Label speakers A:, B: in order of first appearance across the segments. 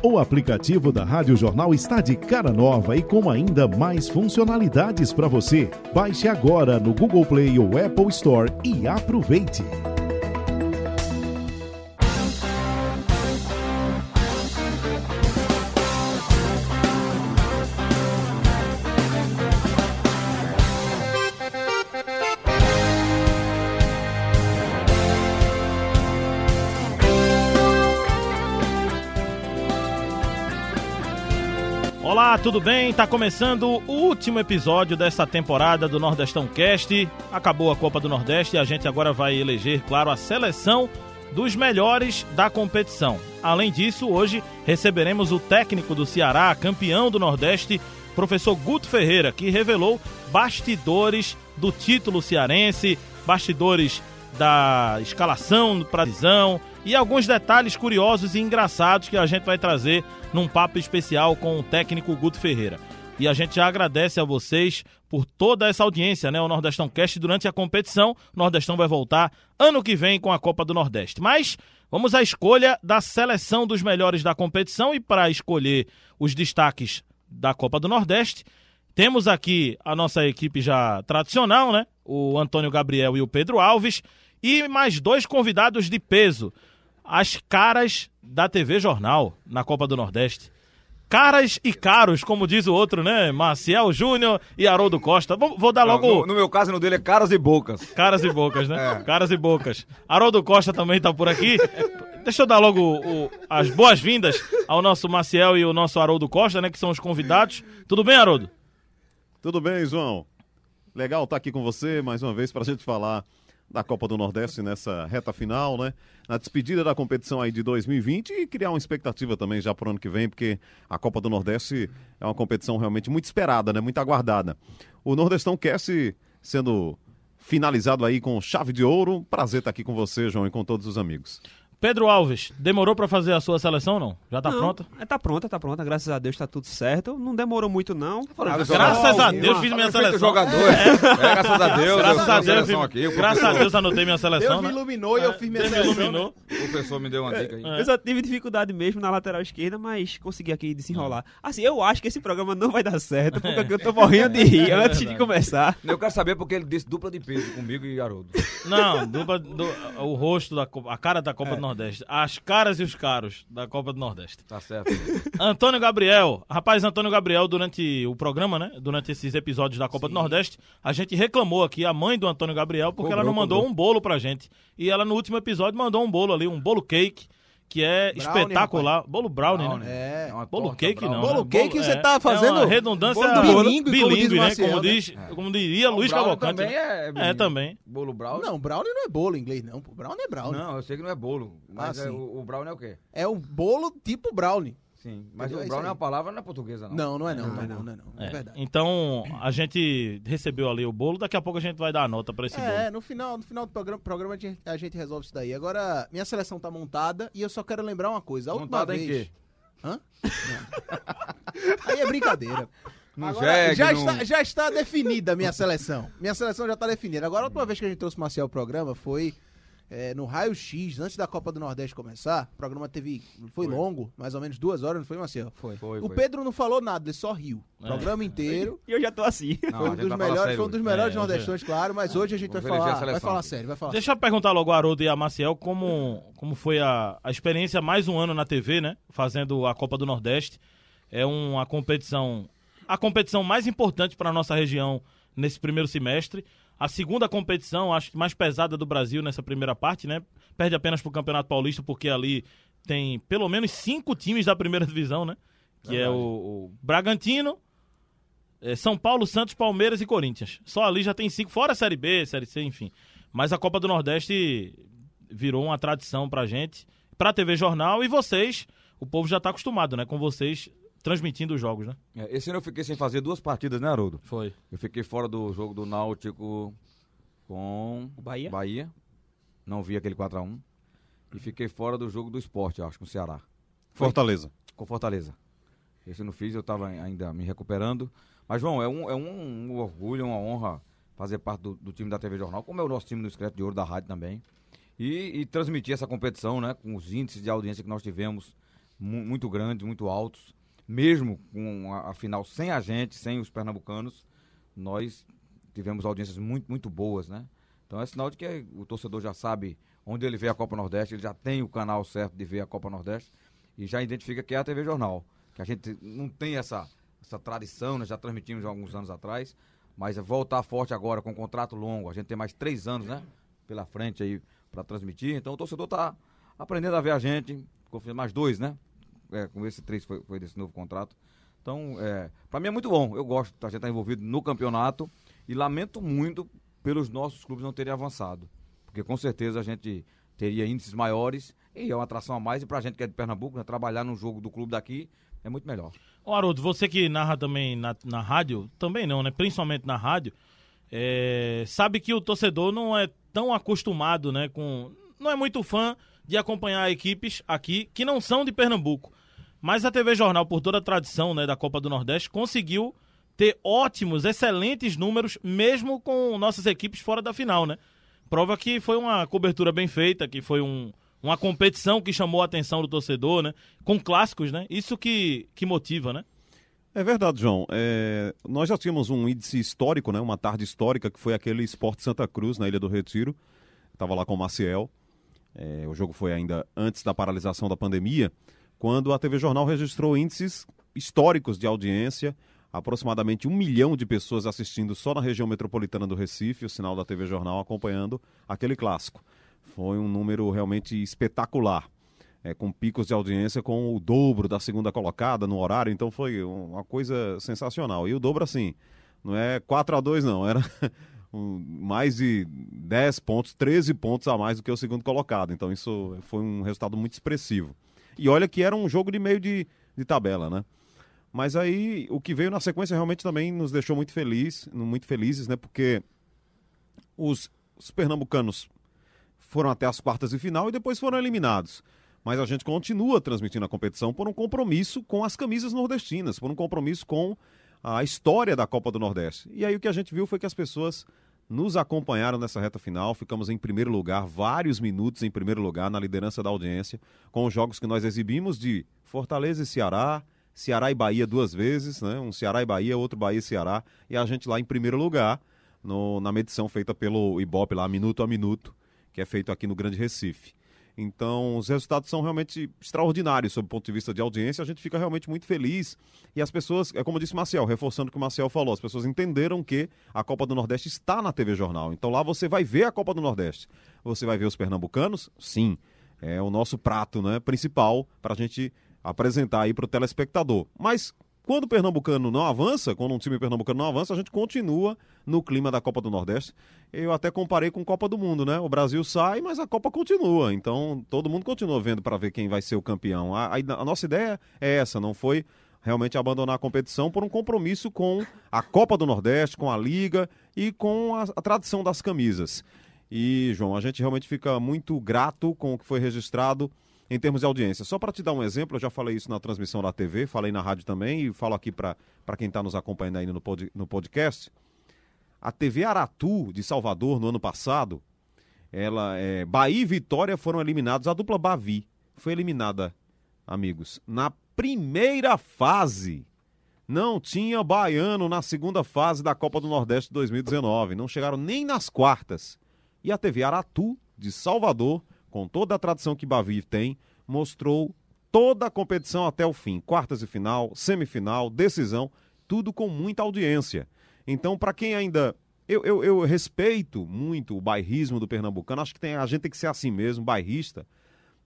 A: O aplicativo da Rádio Jornal está de cara nova e com ainda mais funcionalidades para você. Baixe agora no Google Play ou Apple Store e aproveite.
B: Tudo bem? Tá começando o último episódio dessa temporada do Nordestão Cast. Acabou a Copa do Nordeste e a gente agora vai eleger, claro, a seleção dos melhores da competição. Além disso, hoje receberemos o técnico do Ceará, campeão do Nordeste, professor Guto Ferreira, que revelou bastidores do título cearense, bastidores da escalação para visão e alguns detalhes curiosos e engraçados que a gente vai trazer num papo especial com o técnico Guto Ferreira. E a gente já agradece a vocês por toda essa audiência, né? O Nordestão Cast durante a competição. O Nordestão vai voltar ano que vem com a Copa do Nordeste. Mas vamos à escolha da seleção dos melhores da competição e para escolher os destaques da Copa do Nordeste, temos aqui a nossa equipe já tradicional, né? O Antônio Gabriel e o Pedro Alves e mais dois convidados de peso. As caras da TV Jornal na Copa do Nordeste. Caras e caros, como diz o outro, né? Maciel Júnior e Haroldo Costa. Vou, vou dar logo.
C: No, no meu caso, no dele é caras e bocas.
B: Caras e bocas, né?
C: É.
B: Caras e bocas. Haroldo Costa também tá por aqui. Deixa eu dar logo o- as boas-vindas ao nosso Maciel e o nosso Haroldo Costa, né? Que são os convidados. Tudo bem, Haroldo?
D: Tudo bem, João? Legal estar aqui com você mais uma vez para a gente falar da Copa do Nordeste nessa reta final, né? Na despedida da competição aí de 2020 e criar uma expectativa também já para o ano que vem, porque a Copa do Nordeste é uma competição realmente muito esperada, né? Muito aguardada. O Nordestão Cast sendo finalizado aí com chave de ouro. Prazer estar aqui com você, João, e com todos os amigos.
B: Pedro Alves, demorou pra fazer a sua seleção ou não? Já tá
E: Não,
B: pronta?
E: é, Tá pronta, tá pronta. Graças a Deus tá tudo certo. Não demorou muito, não.
B: Graças a Deus fiz minha seleção.
C: jogador. É, graças a Deus.
B: Graças a Deus,
C: aqui.
B: fiz-
C: o
B: graças a Deus anotei minha seleção,
F: Deus me
B: né?
F: iluminou e eu fiz minha
B: Deus me
F: seleção.
B: iluminou.
C: O professor me deu uma dica aí.
B: É.
E: Eu só tive dificuldade mesmo na lateral esquerda, mas consegui aqui desenrolar. Assim, eu acho que esse programa não vai dar certo, porque eu tô morrendo de rir antes de começar.
C: Eu quero saber porque ele disse dupla de peso comigo e Haroldo.
B: Não, dupla- do- o rosto da Copa, a cara da
C: É.
B: Copa do Nordeste. As caras e os caros da Copa do Nordeste.
C: Tá certo.
B: Antônio Gabriel. Rapaz, Antônio Gabriel, durante o programa, né? Durante esses episódios da Copa do Nordeste, a gente reclamou aqui a mãe do Antônio Gabriel porque ela
C: Cobrou,
B: não mandou
C: cobrou.
B: um bolo pra gente. E ela no último episódio mandou um bolo ali, um bolo cake, que é
F: Brownie,
B: espetacular. Bolo brownie, né?
F: É.
C: uma
B: Bolo cake
C: brava.
B: não.
F: Bolo
B: né?
F: cake você tá
B: é
F: fazendo
B: uma redundância
F: bolo do bilíngue, como diz o
B: né? Como
F: né?
B: diz, como diria
C: O
B: Luiz
C: brownie
B: Cavalcante.
C: também
B: né?
C: é...
B: É, também.
C: Bolo brownie?
F: Não, brownie não é bolo em inglês, não. Brownie é brownie.
C: Não, eu sei que não é bolo. Mas
F: Ah,
C: é,
F: sim.
C: o, o brownie é o quê?
F: É um bolo tipo brownie.
C: Sim. Mas
F: Entendeu? É
C: o
F: isso
C: brownie é uma palavra, não é portuguesa, não.
F: Não, não é não.
E: Não,
F: Não,
E: não.
F: não, não, é não. É,
B: É,
F: verdade.
B: Então, a gente recebeu ali o bolo, daqui a pouco a gente vai dar a nota pra esse bolo.
F: É, no final, no final do programa, programa a, gente, a gente resolve isso daí. Agora, minha seleção tá montada e eu só quero lembrar uma coisa. A última
C: Montada em
F: vez...
C: quê?
F: Hã? Não. Aí é brincadeira. Agora,
C: jegue,
F: já,
C: no-
F: está, já está definida a minha seleção. Minha seleção já está definida. Agora, a última vez que a gente trouxe o Marcel ao programa foi é, no Raio X, antes da Copa do Nordeste começar. O programa teve. Foi, longo, mais ou menos duas horas, não foi, Marcel?
E: Foi.
C: Foi,
F: O
C: foi.
F: Pedro não falou nada, ele só riu. O
B: É.
F: programa inteiro.
E: E eu já tô assim.
C: Não,
F: foi
C: a
F: um dos melhores,
C: sério
F: foi um dos melhores
B: É,
F: nordestinos, claro, mas hoje a gente vai
C: Vamos a
F: falar, vai falar sério, vai falar
B: Deixa eu perguntar logo ao Haroldo e a Maciel como, como foi a, a experiência mais um ano na TV, né? Fazendo a Copa do Nordeste. É uma competição, a competição mais importante para a nossa região nesse primeiro semestre. A segunda competição, acho que mais pesada do Brasil nessa primeira parte, né? Perde apenas para o Campeonato Paulista, porque ali tem pelo menos cinco times da primeira divisão, né? Que é o, o Bragantino, é, São Paulo, Santos, Palmeiras e Corinthians. Só ali já tem cinco, fora a Série B, Série C, enfim. Mas a Copa do Nordeste virou uma tradição pra gente, pra TV Jornal e vocês, o povo já tá acostumado, né, com vocês transmitindo os jogos, né?
C: É, Esse ano eu fiquei sem fazer duas partidas, né, Haroldo?
B: Foi.
C: Eu fiquei fora do jogo do Náutico com
E: O Bahia?
C: Bahia. Não vi aquele 4x1. E fiquei fora do jogo do esporte, acho, com o Ceará. Foi.
D: Fortaleza.
C: Com Fortaleza. Esse eu não fiz, eu tava ainda me recuperando. Mas, João, é um, é um, um orgulho, uma honra fazer parte do, do time da TV Jornal, como é o nosso time do Escreto de Ouro da Rádio também. E, e transmitir essa competição, né? Com os índices de audiência que nós tivemos mu- muito grandes, muito altos. Mesmo com a, a final sem a gente, sem os pernambucanos, nós tivemos audiências muito, muito boas, né? Então é sinal de que o torcedor já sabe onde ele vê a Copa Nordeste, ele já tem o canal certo de ver a Copa Nordeste e já identifica que é a TV Jornal. Que a gente não tem essa, essa tradição, nós já transmitimos há alguns anos atrás, mas é voltar forte agora com um contrato longo, a gente tem mais três anos, né? Pela frente aí para transmitir, então o torcedor tá aprendendo a ver a gente, mais dois, né? É, com esse três foi, foi desse novo contrato. Então, é, para mim é muito bom. Eu gosto da gente estar envolvido no campeonato e lamento muito pelos nossos clubes não terem avançado. Porque com certeza a gente teria índices maiores e é uma atração a mais. E pra gente que é de Pernambuco, né, trabalhar num jogo do clube daqui é muito melhor.
B: Ô Haroldo, você que narra também na, na rádio, também não, né? Principalmente na rádio, é, sabe que o torcedor não é tão acostumado, né? Com. Não é muito fã de acompanhar equipes aqui que não são de Pernambuco. Mas a TV Jornal, por toda a tradição né, da Copa do Nordeste, conseguiu ter ótimos, excelentes números, mesmo com nossas equipes fora da final, né? Prova que foi uma cobertura bem feita, que foi um, uma competição que chamou a atenção do torcedor, né? Com clássicos, né? Isso que, que motiva, né?
D: É verdade, João. É, nós já tínhamos um índice histórico, né? Uma tarde histórica que foi aquele Esporte Santa Cruz na Ilha do Retiro. Estava lá com o Maciel. É, o jogo foi ainda antes da paralisação da pandemia, quando a TV Jornal registrou índices históricos de audiência, aproximadamente um milhão de pessoas assistindo só na região metropolitana do Recife, o sinal da TV Jornal acompanhando aquele clássico. Foi um número realmente espetacular é, com picos de audiência com o dobro da segunda colocada no horário, então foi uma coisa sensacional. E o dobro, assim, não é 4 a 2 não, era mais de 10 pontos, 13 pontos a mais do que o segundo colocado. Então isso foi um resultado muito expressivo. E olha que era um jogo de meio de, de tabela, né? Mas aí o que veio na sequência realmente também nos deixou muito feliz, muito felizes, né? Porque os, os pernambucanos foram até as quartas de final e depois foram eliminados. Mas a gente continua transmitindo a competição por um compromisso com as camisas nordestinas, por um compromisso com a história da Copa do Nordeste. E aí o que a gente viu foi que as pessoas nos acompanharam nessa reta final, ficamos em primeiro lugar, vários minutos em primeiro lugar na liderança da audiência, com os jogos que nós exibimos de Fortaleza e Ceará, Ceará e Bahia duas vezes, né? Um Ceará e Bahia, outro Bahia e Ceará, e a gente lá em primeiro lugar no, na medição feita pelo Ibope lá, minuto a minuto, que é feito aqui no Grande Recife. Então, os resultados são realmente extraordinários sob o ponto de vista de audiência. A gente fica realmente muito feliz. E as pessoas, é como disse Marcel, reforçando o que o Marcel falou, as pessoas entenderam que a Copa do Nordeste está na TV Jornal. Então lá você vai ver a Copa do Nordeste. Você vai ver os pernambucanos? Sim. É o nosso prato né, principal para a gente apresentar aí para o telespectador. Mas quando o pernambucano não avança, quando um time pernambucano não avança, a gente continua no clima da Copa do Nordeste. Eu até comparei com Copa do Mundo, né? O Brasil sai, mas a Copa continua. Então todo mundo continua vendo para ver quem vai ser o campeão. A, a, a nossa ideia é essa, não foi realmente abandonar a competição por um compromisso com a Copa do Nordeste, com a Liga e com a, a tradição das camisas. E, João, a gente realmente fica muito grato com o que foi registrado em termos de audiência. Só para te dar um exemplo, eu já falei isso na transmissão da TV, falei na rádio também e falo aqui para quem está nos acompanhando aí no, pod, no podcast. A TV Aratu de Salvador, no ano passado, ela é, Bahia e Vitória foram eliminados. A dupla Bavi foi eliminada, amigos, na primeira fase. Não tinha baiano na segunda fase da Copa do Nordeste 2019. Não chegaram nem nas quartas. E a TV Aratu de Salvador com toda a tradição que Bavi tem, mostrou toda a competição até o fim. Quartas de final, semifinal, decisão, tudo com muita audiência. Então, para quem ainda. Eu, eu, eu, respeito muito o bairrismo do pernambucano, acho que tem, a gente tem que ser assim mesmo, bairrista.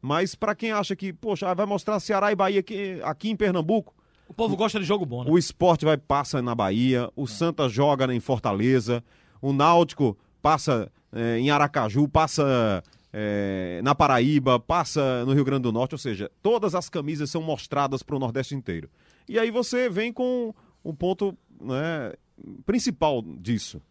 D: Mas para quem acha que, poxa, vai mostrar Ceará e Bahia aqui, aqui em Pernambuco.
B: O povo gosta de jogo bom, né?
D: O esporte vai passa na Bahia, o Santa joga em Fortaleza, o Náutico passa é, em Aracaju, passa é, na Paraíba, passa no Rio Grande do Norte, ou seja, todas as camisas são mostradas para o Nordeste inteiro. E aí você vem com o ponto né, principal disso.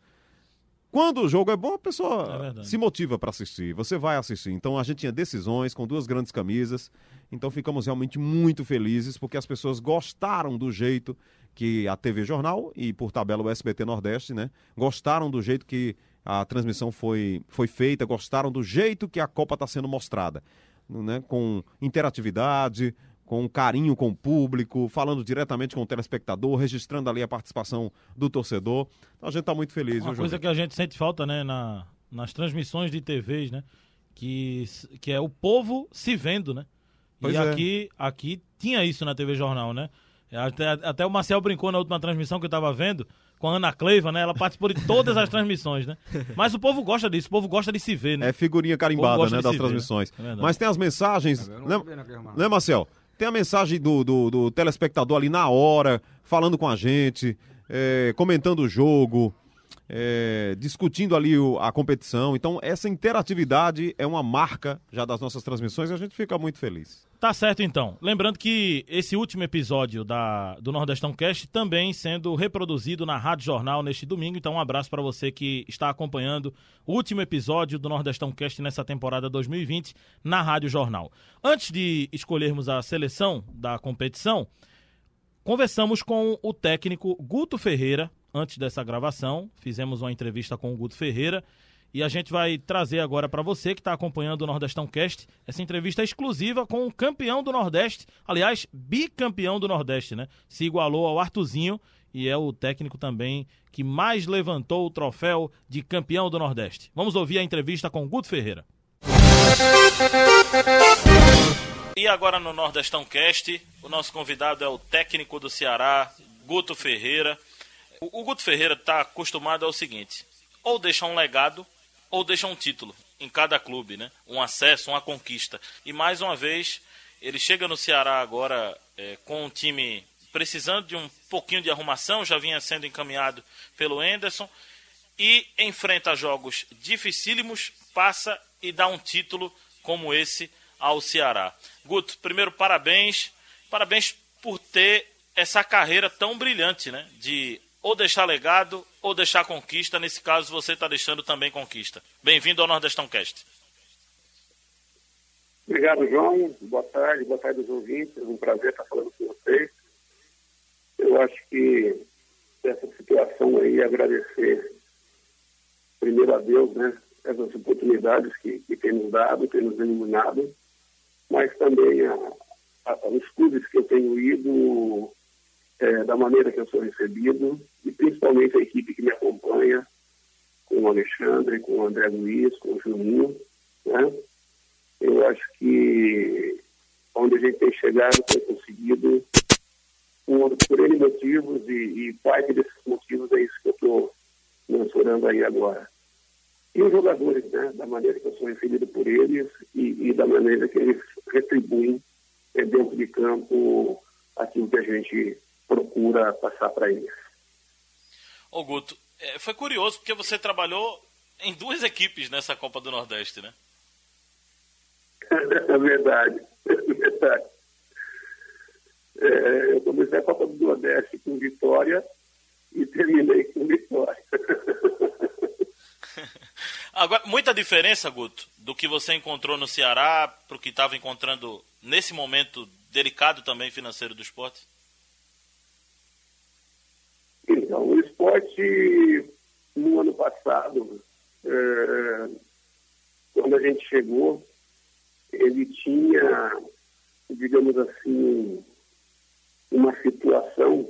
D: Quando o jogo é bom, a pessoa
B: É
D: se motiva para assistir. Você vai assistir. Então a gente tinha decisões com duas grandes camisas. Então ficamos realmente muito felizes porque as pessoas gostaram do jeito que a TV Jornal e por tabela o SBT Nordeste, né, gostaram do jeito que a transmissão foi, foi feita, gostaram do jeito que a Copa está sendo mostrada, né? com interatividade, com carinho com o público, falando diretamente com o telespectador, registrando ali a participação do torcedor. Então a gente está muito feliz.
B: Uma
D: viu,
B: coisa que a gente sente falta, né, na, nas transmissões de TVs, né? Que, que é o povo se vendo, né?
D: Pois
B: e
D: é.
B: aqui, aqui tinha isso na TV Jornal, né? Até, até o Marcel brincou na última transmissão que eu tava vendo, com a Ana Cleiva, né? Ela participou de todas as transmissões, né? Mas o povo gosta disso, o povo gosta de se ver, né?
D: É figurinha carimbada, né, das
B: ver,
D: transmissões.
B: né? É verdade.
D: Mas tem as mensagens, né, né, Marcel? Tem a mensagem do, do, do telespectador ali na hora, falando com a gente, é, comentando o jogo, é, discutindo ali o- a competição. Então, essa interatividade é uma marca já das nossas transmissões e a gente fica muito feliz.
B: Tá certo então. Lembrando que esse último episódio da, do Nordestão Cast também sendo reproduzido na Rádio Jornal neste domingo. Então, um abraço para você que está acompanhando o último episódio do Nordestão Cast nessa temporada 2020 na Rádio Jornal. Antes de escolhermos a seleção da competição, conversamos com o técnico Guto Ferreira antes dessa gravação. Fizemos uma entrevista com o Guto Ferreira. E a gente vai trazer agora para você que está acompanhando o Nordestão Cast essa entrevista exclusiva com o campeão do Nordeste, aliás, bicampeão do Nordeste, né? Se igualou ao Artuzinho e é o técnico também que mais levantou o troféu de campeão do Nordeste. Vamos ouvir a entrevista com o Guto Ferreira. E agora no Nordestão Cast, o nosso convidado é o técnico do Ceará, Guto Ferreira. O, o Guto Ferreira está acostumado ao seguinte: ou deixa um legado, ou deixa um título em cada clube, né? Um acesso, uma conquista. E mais uma vez, ele chega no Ceará agora é, com um time precisando de um pouquinho de arrumação, já vinha sendo encaminhado pelo Enderson, e enfrenta jogos dificílimos, passa e dá um título como esse ao Ceará. Guto, primeiro parabéns, parabéns por ter essa carreira tão brilhante, né? De ou deixar legado ou deixar conquista. Nesse caso, você está deixando também conquista. Bem-vindo ao Nordestão Cast.
G: Obrigado, João. Boa tarde, boa tarde aos ouvintes. É um prazer estar falando com vocês. Eu acho que essa situação aí, agradecer primeiro a Deus, né? Essas oportunidades que, que tem nos dado, tem nos iluminado, mas também a, a, os clubes que eu tenho ido, é, da maneira que eu sou recebido, e principalmente a equipe que me acompanha, com o Alexandre, com o André Luiz, com o Juninho, né? eu acho que onde a gente tem chegado tem conseguido por, por motivos e, e parte desses motivos é isso que eu estou mensurando aí agora. E os jogadores, né, da maneira que eu sou recebido por eles e, e da maneira que eles retribuem eh, dentro de campo aquilo que a gente procura passar para eles.
B: Ô Guto, é, foi curioso porque você trabalhou em duas equipes nessa Copa do Nordeste, né?
G: É verdade, é verdade. É, eu comecei a Copa do Nordeste com vitória e terminei com vitória.
B: Agora, muita diferença, Guto, do que você encontrou no Ceará para o que estava encontrando nesse momento delicado também financeiro do esporte?
G: Esporte, no ano passado, é, quando a gente chegou, ele tinha, digamos assim, uma situação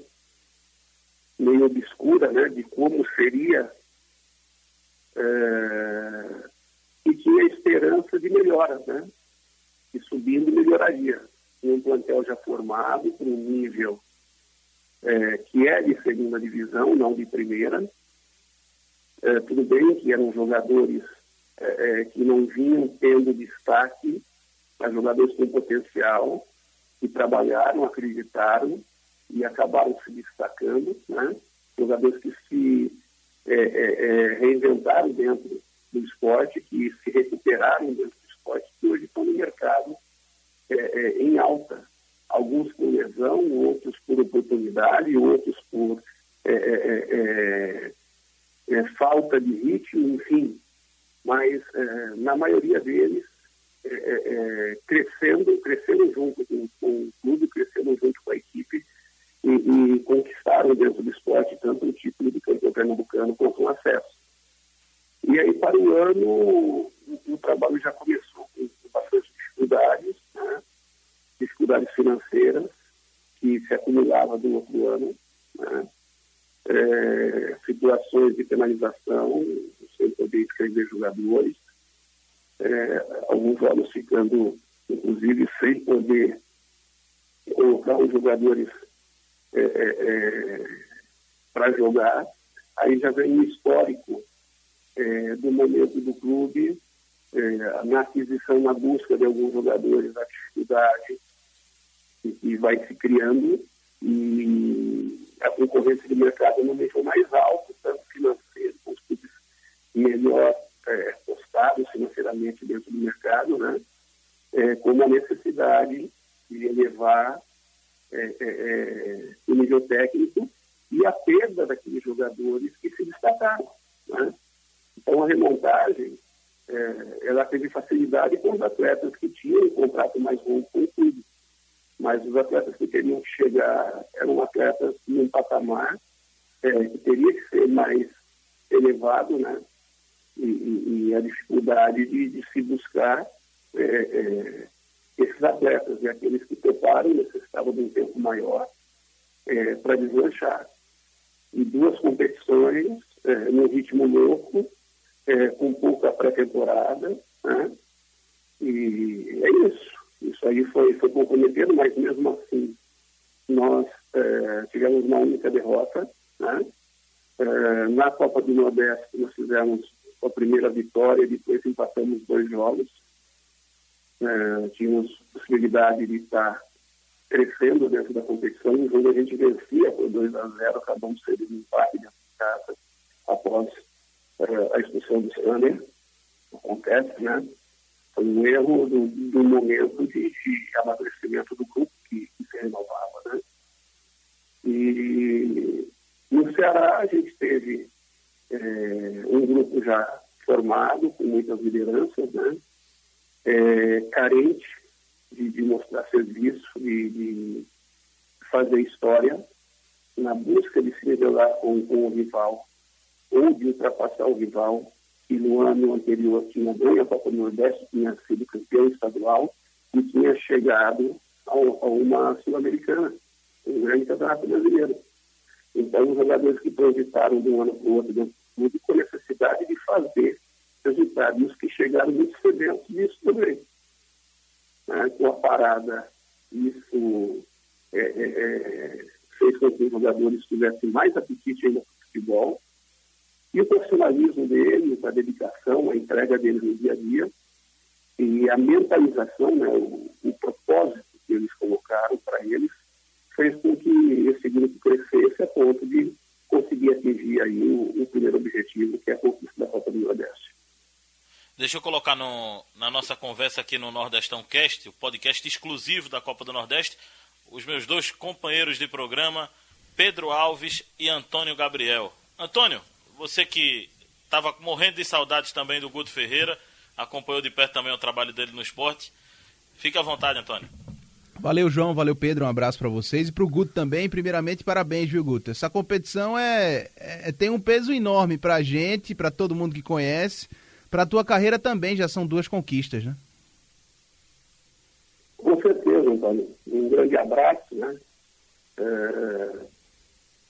G: meio obscura, né, de como seria é, e tinha esperança de melhoras, né, que subindo melhoraria. Um plantel já formado, com um nível é, que é de segunda divisão, não de primeira. É, tudo bem que eram jogadores é, que não vinham tendo destaque, mas jogadores com potencial, que trabalharam, acreditaram e acabaram se destacando, né? jogadores que se é, é, reinventaram dentro do esporte, que se recuperaram dentro do esporte, que hoje estão no mercado em alta alguns por lesão, outros por oportunidade, outros por é, é, é, falta de ritmo, enfim. Mas, na maioria deles, crescendo, crescendo junto com, com, o clube, crescendo junto com a equipe e, e, conquistaram dentro do esporte tanto o título de campeão pernambucano quanto um acesso. E aí, para o ano, o, o trabalho já começou com, com bastante dificuldades, né? Dificuldades financeiras que se acumulava do outro ano, né? é, situações de penalização, sem poder escrever jogadores, é, alguns jogos ficando, inclusive, sem poder colocar os jogadores é, é, é para jogar. Aí já vem um histórico é, do momento do clube, é, na aquisição, na busca de alguns jogadores, a dificuldade que vai se criando e a concorrência de mercado no nível mais alto, tanto financeiro, com os clubes melhor é, postados financeiramente dentro do mercado, né? É, como a necessidade de elevar é, é, é o nível técnico e a perda daqueles jogadores que se destacaram. Né? Então, a remontagem, é, ela teve facilidade com os atletas que tinham um contrato mais longo com o clube. Mas os atletas que teriam que chegar eram atletas num patamar é, que teria que ser mais elevado, né? E, e, e a dificuldade de, de se buscar é, é, esses atletas e aqueles que preparam necessitavam de um tempo maior é, para deslanchar. E duas competições é, no ritmo louco, é, com pouca pré-temporada, né? E é isso. Isso aí foi, foi comprometido, mas mesmo assim nós é, tivemos uma única derrota. Né? É, na Copa do Nordeste nós fizemos a primeira vitória, depois empatamos dois jogos. É, tínhamos possibilidade de estar crescendo dentro da competição. O jogo a gente vencia por 2 a 0, acabamos sendo um empate dentro de casa após é, a expulsão do Sander. Acontece, né? Foi um erro do, do momento de, de amadurecimento do grupo que, que se renovava, né? E no Ceará a gente teve é, um grupo já formado, com muitas lideranças, né? É, carente de, de, mostrar serviço, de, de, fazer história, na busca de se nivelar com, com o rival ou de ultrapassar o rival que no ano anterior tinha ganho a Copa do Nordeste, tinha sido campeão estadual e tinha chegado a, a uma Sul-Americana, um grande campeonato brasileiro. Então, os jogadores que transitaram de um ano para o outro dentro do com necessidade de fazer resultados, os que chegaram muito sedentos disso também. Né? Com a parada, isso é, é, é, fez com que os jogadores tivessem mais apetite ainda para futebol, e o profissionalismo deles, a dedicação, a entrega deles no dia a dia e a mentalização, né, o, o propósito que eles colocaram para eles, fez com que esse grupo crescesse a ponto de conseguir atingir aí o, o primeiro objetivo, que é a conquista da Copa do Nordeste.
B: Deixa eu colocar no, na nossa conversa aqui no Nordestão Cast, o podcast exclusivo da Copa do Nordeste, os meus dois companheiros de programa, Pedro Alves e Antônio Gabriel. Antônio, você que estava morrendo de saudades também do Guto Ferreira, acompanhou de perto também o trabalho dele no esporte. Fique à vontade, Antônio.
F: Valeu, João. Valeu, Pedro. Um abraço para vocês e para o Guto também. Primeiramente, parabéns, viu, Guto? Essa competição é, é tem um peso enorme para a gente, para todo mundo que conhece. Para a tua carreira também já são duas conquistas, né?
G: Com certeza, Antônio. Um grande abraço, né? É,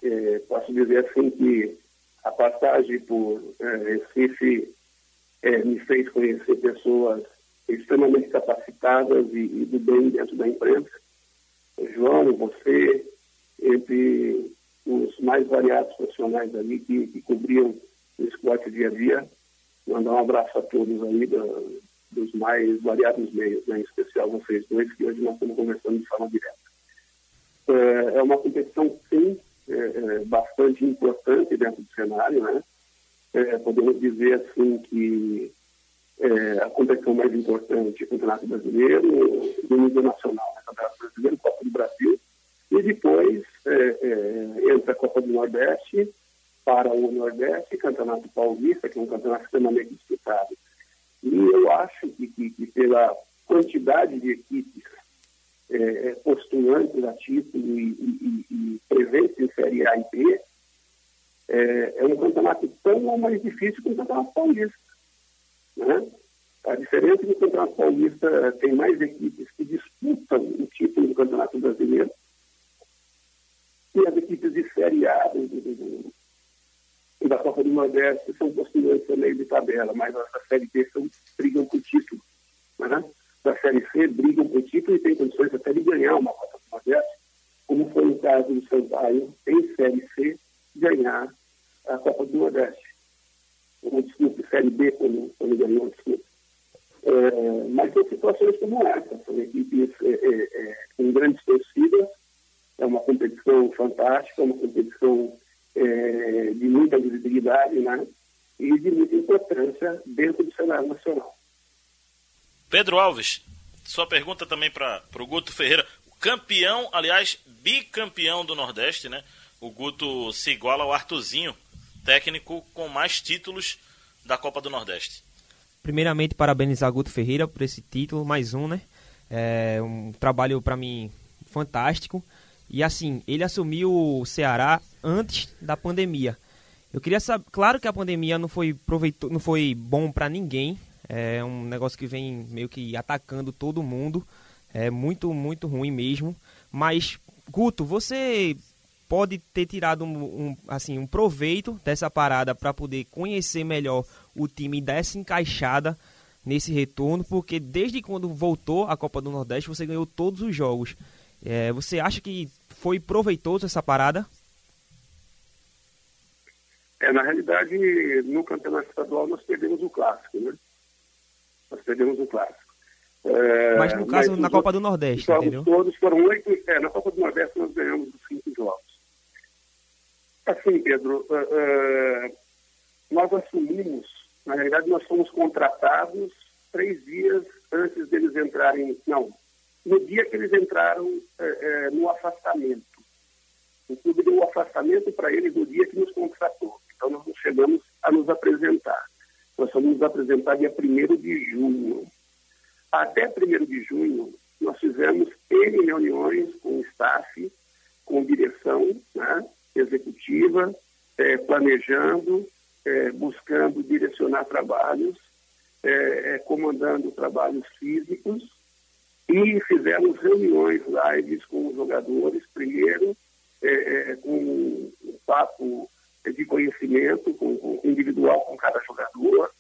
G: é, posso dizer assim que a passagem por é, Recife é, me fez conhecer pessoas extremamente capacitadas e, e, do bem dentro da imprensa. João, você, entre os mais variados profissionais ali que, que cobriam o esporte dia a dia. Mandar um abraço a todos aí da, dos mais variados meios, né? em especial vocês dois, que hoje nós estamos conversando de forma direta. É, é uma competição, sim, é, é, bastante importante dentro do cenário, né? É, podemos dizer assim que é, a competição mais importante é o Campeonato Brasileiro, no nível nacional, né? Campeonato Brasileiro, Copa do Brasil, e depois é, é, entra a Copa do Nordeste para o Nordeste, Campeonato Paulista, que é um campeonato extremamente disputado. E eu acho que, que, que pela quantidade de equipes é, é, postulantes a título e, e, e, presentes em Série A e B, é, é, um campeonato tão ou mais difícil que o Campeonato Paulista. Né? A diferença é que o Campeonato Paulista tem mais equipes que disputam o título do Campeonato Brasileiro e as equipes de Série A do, do, do, da Copa do Nordeste são postulantes também de tabela, mas as da Série B são, brigam por título. Né? Da Série C brigam por título e têm condições até de ganhar uma Copa do Nordeste, como foi o caso do Sampaio, em Série C, ganhar a Copa do Nordeste. Ou, desculpe, Série B, quando, quando ganhou, desculpe. É, mas são situações como essa, são equipes é, é, é, com grandes torcidas, é uma competição fantástica, uma competição é, de muita visibilidade né, e de muita importância dentro do cenário nacional.
B: Pedro Alves, sua pergunta também para o Guto Ferreira. Campeão, aliás, bicampeão do Nordeste, né? O Guto se iguala ao Artuzinho, técnico com mais títulos da Copa do Nordeste.
E: Primeiramente, parabenizar Guto Ferreira por esse título, mais um, né? É um trabalho para mim fantástico. E assim, ele assumiu o Ceará antes da pandemia. Eu queria saber, claro que a pandemia não foi proveito, não foi bom para ninguém. É um negócio que vem meio que atacando todo mundo. É muito, muito ruim mesmo. Mas Guto, você pode ter tirado um, um assim um proveito dessa parada para poder conhecer melhor o time e dar essa encaixada nesse retorno, porque desde quando voltou a Copa do Nordeste você ganhou todos os jogos. É, você acha que foi proveitoso essa parada?
G: É, na realidade, no campeonato estadual nós perdemos o clássico, né? Nós perdemos o clássico.
E: É, mas no caso, mas na Copa do Nordeste, entendeu?
G: Todos foram oito. É, na Copa do Nordeste nós ganhamos os cinco jogos. Assim, Pedro, uh, uh, nós assumimos, na realidade, nós fomos contratados três dias antes deles entrarem. Não, no dia que eles entraram é, no afastamento. O clube deu o afastamento para eles no dia que nos contratou. Então, nós não chegamos a nos apresentar. Nós fomos apresentar dia 1 de junho. Até 1 de junho, nós fizemos N reuniões com o staff, com direção né, executiva, é, planejando, é, buscando direcionar trabalhos, é, é comandando trabalhos físicos e fizemos reuniões, lives com os jogadores, primeiro é, é, com um papo de conhecimento individual com cada jogador,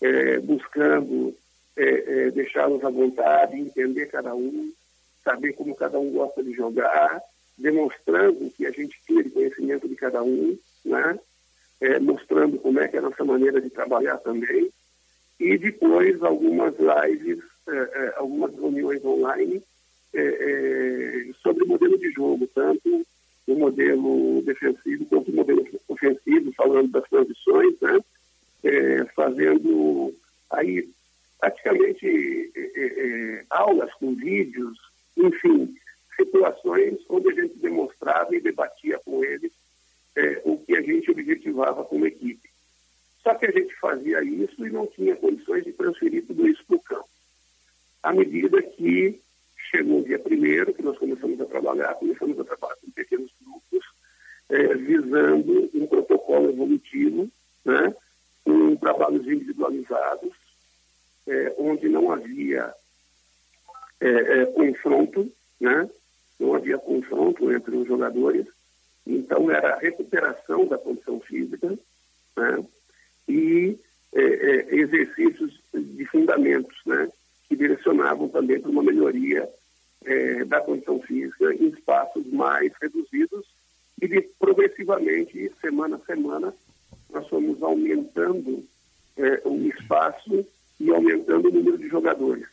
G: é, buscando é, é, deixá-los à vontade, entender cada um, saber como cada um gosta de jogar, demonstrando que a gente tinha de conhecimento de cada um, né? É, mostrando como é que é a nossa maneira de trabalhar também, e depois algumas lives é, é, algumas reuniões online sobre o modelo de jogo, tanto o modelo defensivo quanto o modelo ofensivo, falando das transições, né? fazendo aí praticamente aulas com vídeos, enfim, situações onde a gente demonstrava e debatia com eles o que a gente objetivava como equipe. Só que a gente fazia isso e não tinha condições de transferir tudo isso para o campo à medida que chegou o dia primeiro, que nós começamos a trabalhar, começamos a trabalhar com pequenos grupos, é, visando um protocolo evolutivo, né, com trabalhos individualizados, é, onde não havia é, é, confronto, né, não havia confronto entre os jogadores, então era a recuperação da condição física né, e é, é, exercícios de fundamentos, né, que direcionavam também para uma melhoria da condição física em espaços mais reduzidos e progressivamente, semana a semana, nós fomos aumentando é, o espaço e aumentando o número de jogadores.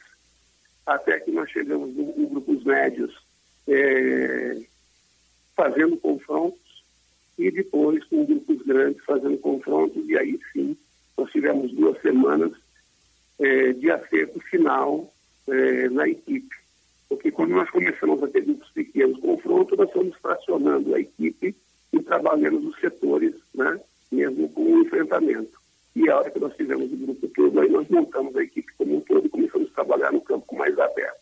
G: Até que nós chegamos em, grupos médios é, fazendo confrontos e depois com grupos grandes fazendo confrontos e aí sim nós tivemos duas semanas é, de acerto final na equipe. Porque quando nós começamos a ter grupos pequenos confrontos, nós fomos fracionando a equipe e trabalhando os setores, né, mesmo com o enfrentamento. E a hora que nós fizemos o grupo todo, aí nós montamos a equipe como um todo e começamos a trabalhar no campo mais aberto.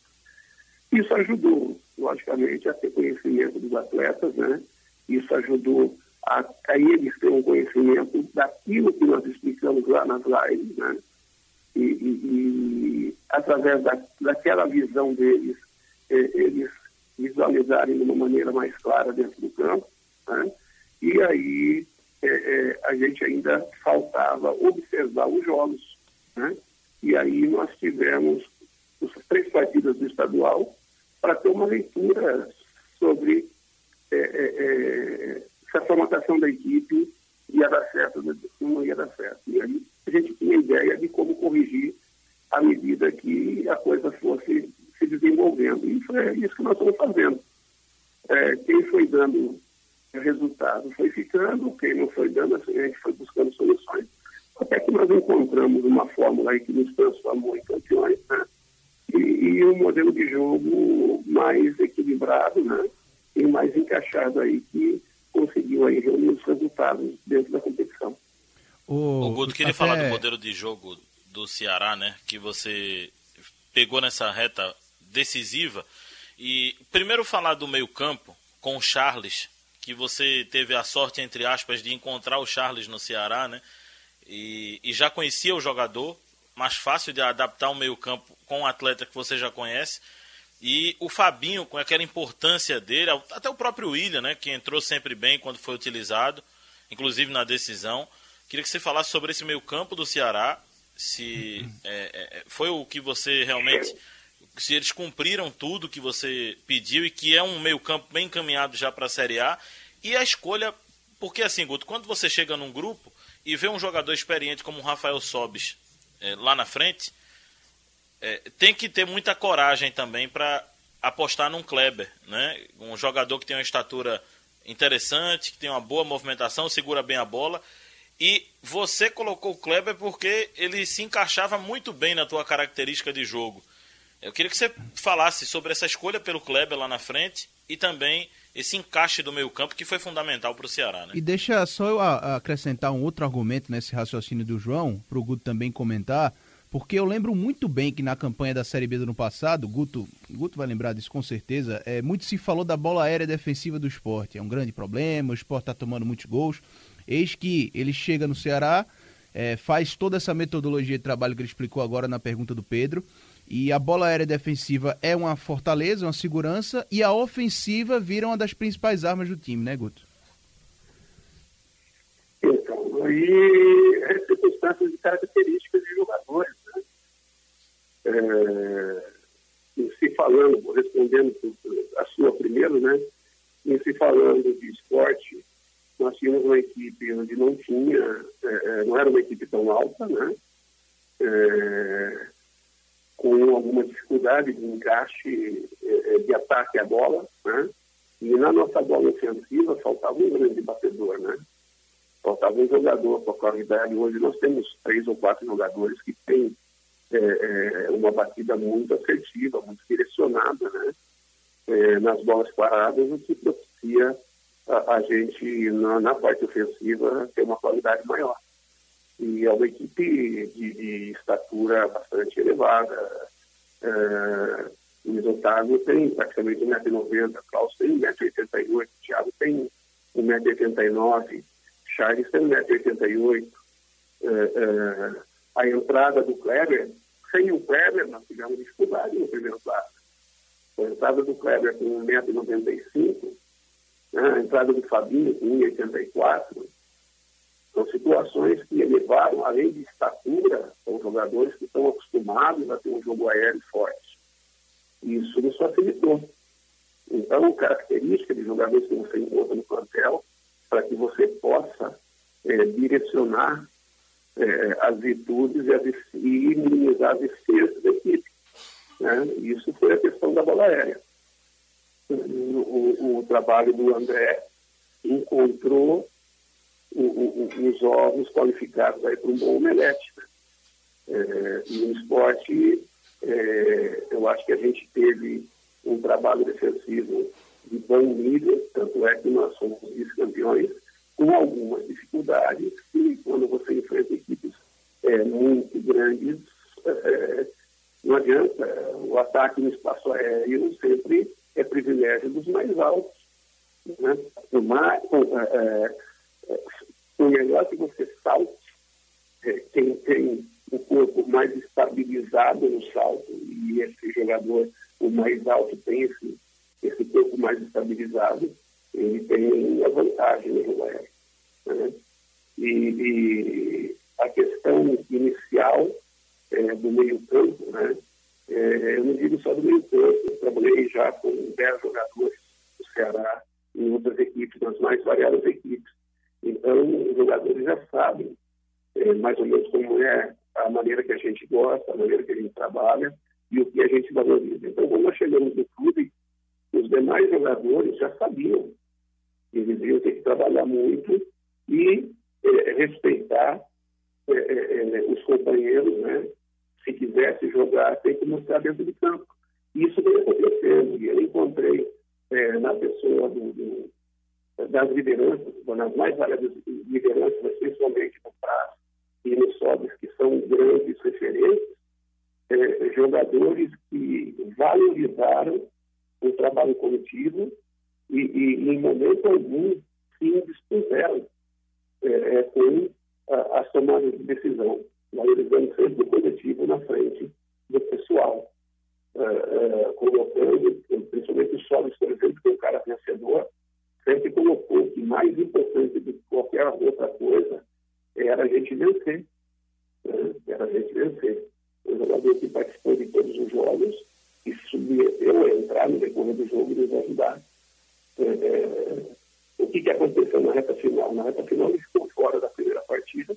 G: Isso ajudou, logicamente, a ter conhecimento dos atletas, né? Isso ajudou a, a eles terem um conhecimento daquilo que nós explicamos lá nas lives, né? e, e, e através da, daquela visão deles, eh, eles visualizarem de uma maneira mais clara dentro do campo. Né? E aí eh, a gente ainda faltava observar os jogos. Né? E aí nós tivemos as três partidas do estadual para ter uma leitura sobre se a formatação da equipe ia dar certo ou não ia dar certo. E aí a gente tinha ideia de como corrigir à medida que a coisa fosse se desenvolvendo. E foi isso que nós estamos fazendo. É, quem foi dando resultado foi ficando, quem não foi dando, assim, a gente foi buscando soluções. Até que nós encontramos uma fórmula aí que nos transformou em campeões, né? E, e um modelo de jogo mais equilibrado, né? E mais encaixado aí, que conseguiu aí reunir os resultados dentro da competição.
B: O, o Guto, queria até... falar do modelo de jogo do Ceará, né? Que você pegou nessa reta decisiva. E primeiro falar do meio-campo com o Charles, que você teve a sorte, entre aspas, de encontrar o Charles no Ceará, né? E, e já conhecia o jogador, mais fácil de adaptar o meio-campo com um atleta que você já conhece. E o Fabinho, com aquela importância dele, até o próprio William, né, que entrou sempre bem quando foi utilizado, inclusive na decisão. Queria que você falasse sobre esse meio-campo do Ceará, se é, é, foi o que você realmente. Se eles cumpriram tudo que você pediu e que é um meio-campo bem encaminhado já para a Série A. E a escolha. Porque assim, Guto, quando você chega num grupo e vê um jogador experiente como o Rafael Sobis é, lá na frente, é, tem que ter muita coragem também para apostar num Kleber, né? Um jogador que tem uma estatura interessante, que tem uma boa movimentação, segura bem a bola. E você colocou o Kleber porque ele se encaixava muito bem na tua característica de jogo. Eu queria que você falasse sobre essa escolha pelo Kleber lá na frente e também esse encaixe do meio campo que foi fundamental para o Ceará. Né?
F: E deixa só eu acrescentar um outro argumento nesse raciocínio do João, para o Guto também comentar. Porque eu lembro muito bem que na campanha da Série B do ano passado, Guto, Guto vai lembrar disso com certeza, é, muito se falou da bola aérea defensiva do esporte. É um grande problema, o esporte está tomando muitos gols. Eis que ele chega no Ceará, é, faz toda essa metodologia de trabalho que ele explicou agora na pergunta do Pedro. E a bola aérea defensiva é uma fortaleza, uma segurança, e a ofensiva vira uma das principais armas do time, né, Guto?
G: Então, e as circunstâncias de características de jogadores é, em se falando, respondendo a sua primeiro, né? Em se falando de esporte, nós tínhamos uma equipe onde não tinha, é, é não era uma equipe tão alta, né? É, com alguma dificuldade de encaixe é, de ataque à bola, né? E na nossa bola ofensiva faltava um grande batedor, né? Faltava um jogador com a qualidade. Hoje nós temos três ou quatro jogadores que têm é, é, uma batida muito assertiva, muito direcionada, né? É, nas bolas paradas, o que propicia a, a gente, na, na, parte ofensiva, ter uma qualidade maior. E é uma equipe de, de estatura bastante elevada. É, o Luiz Otávio tem praticamente 1,90m, Klaus tem 1,88m, Thiago tem 1,89m, Charles tem 1,88m. É, é, a entrada do Kleber sem o Kleber, nós tivemos dificuldade no primeiro passo. A entrada do Kleber com 1,95m, né? a entrada do Fabinho com 1,84m. São situações que elevaram, além de estatura, são jogadores que estão acostumados a ter um jogo aéreo forte. E isso nos facilitou. Então, característica de jogadores que você encontra no plantel, para que você possa é, direcionar é, as virtudes e, as, e, minimizar as deficiências da equipe. Né? Isso foi a questão da bola aérea. O, o, o trabalho do André encontrou os ovos qualificados para um bom omelete. Né? É, no esporte, é, eu acho que a gente teve um trabalho defensivo de bom nível, tanto é que nós somos vice-campeões, com algumas dificuldades, e quando você enfrenta equipes é, muito grandes, é, não adianta. O ataque no espaço aéreo sempre é privilégio dos mais altos. Né? O, mais, é, melhor que você salte, é, quem tem o corpo mais estabilizado no salto, e esse jogador, o mais alto, tem esse, esse corpo mais estabilizado, ele tem a vantagem no aéreo. Né? E, e, a questão inicial é, do meio-campo, né? É, eu não digo só do meio-campo, eu trabalhei já com 10 jogadores do Ceará em outras equipes, nas mais variadas equipes. Então, os jogadores já sabem é, mais ou menos como é a maneira que a gente gosta, a maneira que a gente trabalha e o que a gente valoriza. Então, quando nós chegamos no clube, os demais jogadores já sabiam eles iam ter que trabalhar muito e é, respeitar é, é, é os companheiros, né? Se quisesse jogar, tem que mostrar dentro de campo. Isso vem acontecendo. E eu encontrei é, na pessoa do, do, das lideranças, nas mais variadas lideranças, principalmente no prazo e no Sobres, que são grandes referências, é, jogadores que valorizaram o trabalho coletivo e, e em momento algum, se indispuseram é, é, com a, as tomadas de decisão, valorizando sempre o coletivo na frente do pessoal, é, é, colocando, principalmente os solos, por exemplo, que é um cara vencedor, sempre colocou que mais importante do que qualquer outra coisa era a gente vencer. Né? Era a gente vencer. O jogador que participou de todos os jogos e submeteu a entrar no decorrer do jogo e nos ajudar. É, é, o que, que aconteceu na reta final? Na reta final ele ficou fora da primeira partida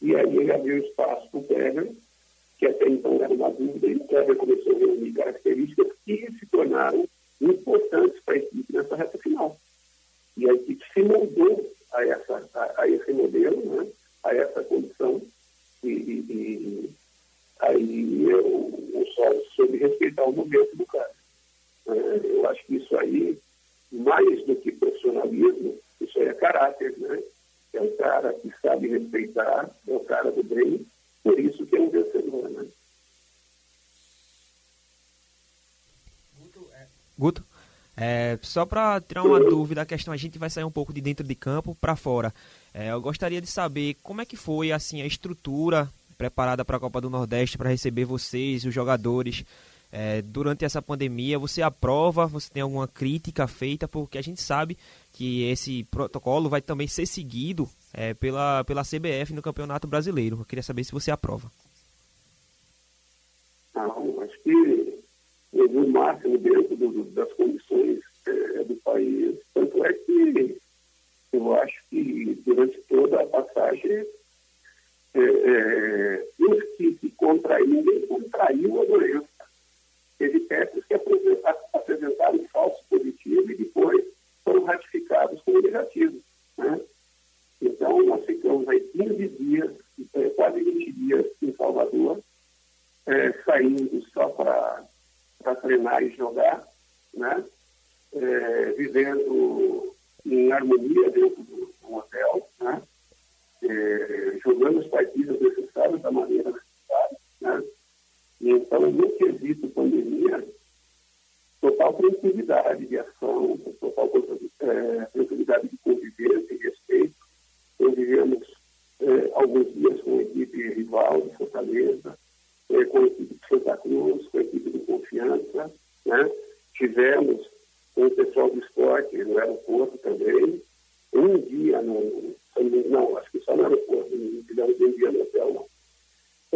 G: e aí ele abriu espaço para o Kleber, que até então era uma dúvida, e o Kleber começou a reunir características que se tornaram importantes para a equipe nessa reta final. Se moldou a, essa, a, a esse modelo, né? a essa condição, e, e, e aí o, o só soube respeitar o momento do cara. É, eu acho que isso aí mais do que profissionalismo, isso aí é caráter, né? É um cara que sabe respeitar, é um cara do bem, por isso que é um vencedor, né?
E: Guto, é, só para tirar uma dúvida, a questão a gente vai sair um pouco de dentro de campo para fora. É, eu gostaria de saber como é que foi assim a estrutura preparada para a Copa do Nordeste para receber vocês, os jogadores. É, durante essa pandemia, você aprova, você tem alguma crítica feita, porque a gente sabe que esse protocolo vai também ser seguido é, pela, pela CBF no Campeonato Brasileiro. Eu queria saber se você aprova.
G: Não, acho que o máximo dentro do, das condições do país. Tanto é que eu acho que durante toda a passagem, é, é, os que se contraíram, ninguém contraiu a doença teve testes que apresentaram falso positivo e depois foram ratificados como negativos. Né? Então, nós ficamos aí 15 dias, é, quase 20 dias em Salvador, é, saindo só para treinar e jogar, né? É, vivendo em harmonia dentro do, do hotel, né? É, jogando as partidas necessárias da maneira necessária, né? Então, no quesito pandemia, total tranquilidade de ação, total é, tranquilidade de convivência e respeito. Convivemos é, alguns dias com a equipe rival de Fortaleza, é, com a equipe de Santa Cruz, com a equipe de Confiança. Né? Tivemos o pessoal do esporte no aeroporto também. Um dia no. Não, acho que só no aeroporto, não tivemos um dia no hotel, não.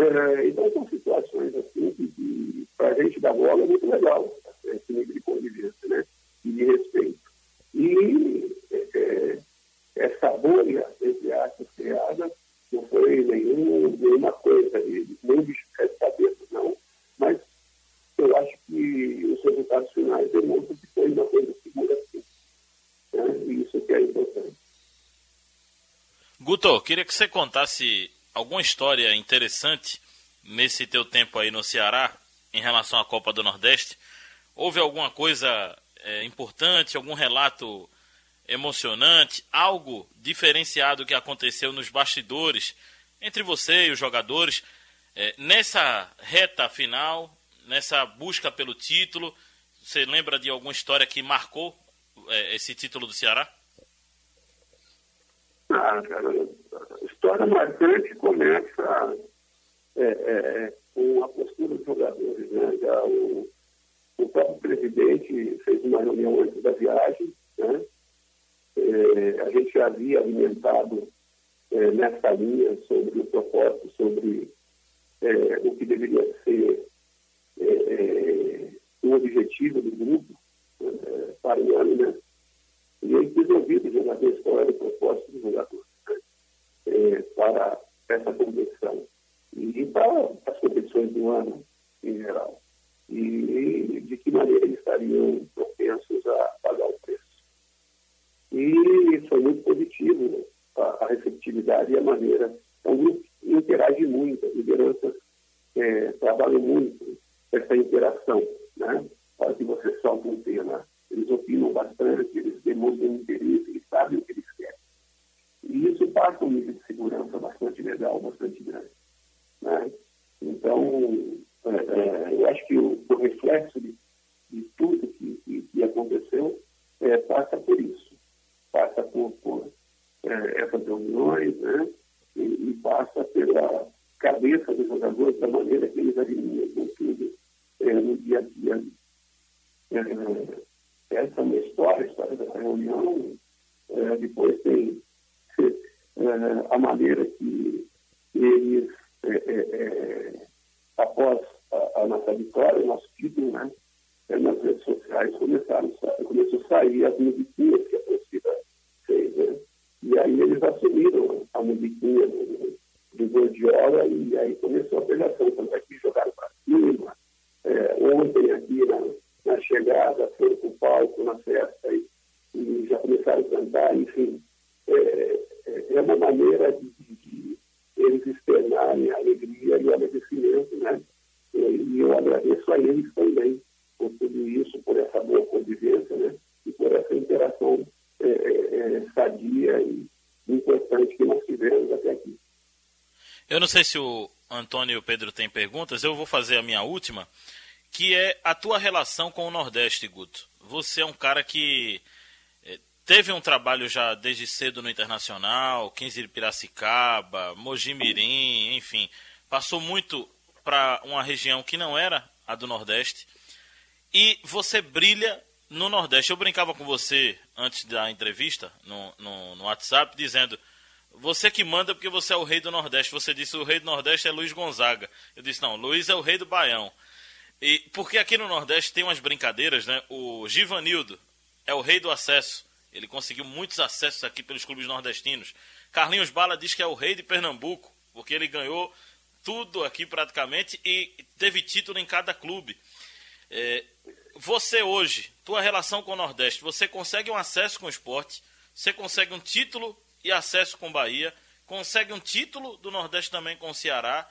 G: É, então, são situações assim que, para a gente da bola é muito legal, esse nível de convivência né? e de respeito. E é, é essa bolha, entre aspas, criada, não foi nenhum, nenhuma coisa, nem bicho de cabeça, não, mas eu acho que os resultados finais demonstram que foi uma coisa segura assim. Né? E isso que é importante.
B: Guto, queria que você contasse alguma história interessante nesse teu tempo aí no Ceará em relação à Copa do Nordeste? Houve alguma coisa é, importante, algum relato emocionante, algo diferenciado que aconteceu nos bastidores entre você e os jogadores é, nessa reta final, nessa busca pelo título? Você lembra de alguma história que marcou é, esse título do Ceará?
G: Ah, a história marcante começa é, é, com a postura dos jogadores. Né? Já o, o próprio presidente fez uma reunião antes da viagem, né? É, a gente já havia alimentado é, nessa linha sobre o propósito, sobre é, o que deveria ser é, é, o objetivo do grupo é, para o ano, né? E ele desenvolvido os jogadores qual era o propósito do jogador né? para essa competição e para as competições do ano em geral. E de que maneira eles estariam propensos a pagar o preço. E foi muito positivo a, a receptividade e a maneira. É um grupo interage muito, as lideranças é, trabalham muito essa interação, né? Para que você solta um tema. Eles opinam bastante, eles demonstram interesse, eles sabem o que eles querem. E isso passa um nível de segurança bastante legal, bastante grande. Né? Então, é, é, eu acho que o, o reflexo de, de tudo que, que, que aconteceu é, passa por isso. Passa por, por é, essas reuniões, né? E, e, passa pela cabeça dos jogadores, da maneira que eles administram tudo é, no dia a dia. É, essa é uma história, a história dessa reunião. É, depois tem a maneira que eles, após a, a, nossa vitória, o nosso título, né? nas redes sociais começaram, começou a sair as musiquinhas que a torcida fez, né? E aí eles assumiram a musiquinha do, do Gordiola e aí começou a pegação. Tanto é que jogaram para cima. É, ontem aqui na chegada, foram para o palco, na festa e, e, já começaram a cantar, enfim. É, é, é uma maneira de, de, eles externarem a alegria e o agradecimento, né? E, e eu agradeço a eles também por tudo isso, por essa boa convivência, né? E por essa interação é, é, é, sadia e importante que nós tivemos até aqui.
B: Eu não sei se o Antônio e o Pedro têm perguntas, eu vou fazer a minha última, que é a tua relação com o Nordeste, Guto. Você é um cara que é, teve um trabalho já desde cedo no Internacional, 15 de Piracicaba, Mojimirim, enfim, passou muito para uma região que não era a do Nordeste. E você brilha no Nordeste. Eu brincava com você antes da entrevista no, no, no, WhatsApp, dizendo: Você que manda porque você é o rei do Nordeste. Você disse: O rei do Nordeste é Luiz Gonzaga. Eu disse: Não, Luiz é o rei do Baião. E porque aqui no Nordeste tem umas brincadeiras, né? O Givanildo é o rei do acesso. Ele conseguiu muitos acessos aqui pelos clubes nordestinos. Carlinhos Bala diz que é o rei de Pernambuco, porque ele ganhou tudo aqui praticamente e teve título em cada clube. É, você hoje, tua relação com o Nordeste, você consegue um acesso com o esporte, você consegue um título e acesso com o Bahia, consegue um título do Nordeste também com o Ceará.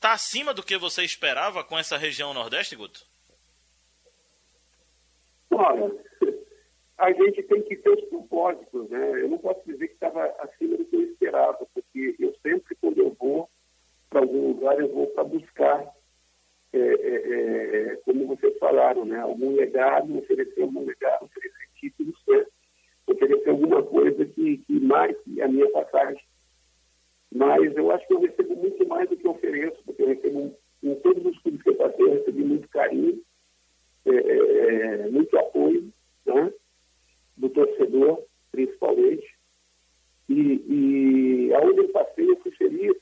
B: Está acima do que você esperava com essa região Nordeste, Guto?
G: Olha, a gente tem que ter os propósitos, né? Eu não posso dizer que estava acima do que eu esperava, porque eu sempre, quando eu vou para algum lugar, eu vou para buscar é, é, é, como vocês falaram, né, algum legado, oferecer algum legado, oferecer títulos, né, oferecer alguma coisa que, que mais que a minha passagem. Mas eu acho que eu recebo muito mais do que ofereço, porque eu recebo, em todos os clubes que eu passei, eu recebi muito carinho, é, é, é muito apoio né, do torcedor, principalmente. E, e aonde eu passei, eu fui feliz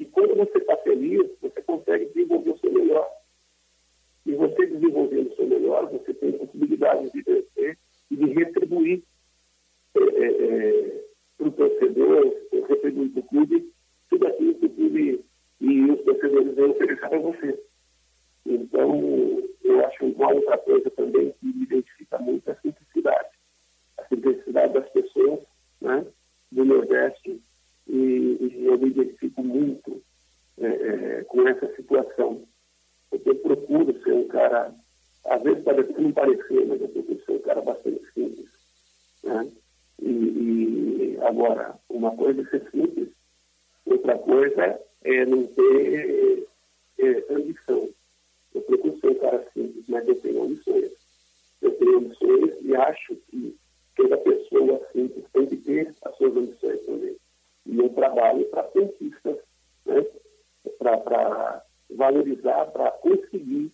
G: e quando você está feliz, você consegue desenvolver o seu melhor. E você desenvolvendo o seu melhor, você tem possibilidade de vencer e de retribuir é, é para o torcedor, o clube, tudo aquilo que o clube e os torcedores vão oferecer a você. Então, eu acho uma outra coisa também que me identifica muito é a simplicidade. A simplicidade das pessoas né, do Nordeste e, e eu me identifico muito é, é, com essa situação. Porque eu procuro ser um cara, às vezes parece não parecer, mas eu procuro ser um cara bastante simples. Né? E, e agora, uma coisa é ser simples, outra coisa é não ter é, ambição. Eu procuro ser um cara simples, mas eu tenho ambições. Eu tenho ambições e acho que toda pessoa simples tem que ter as suas ambições também. E eu trabalho para conquistas, né? valorizar, para conseguir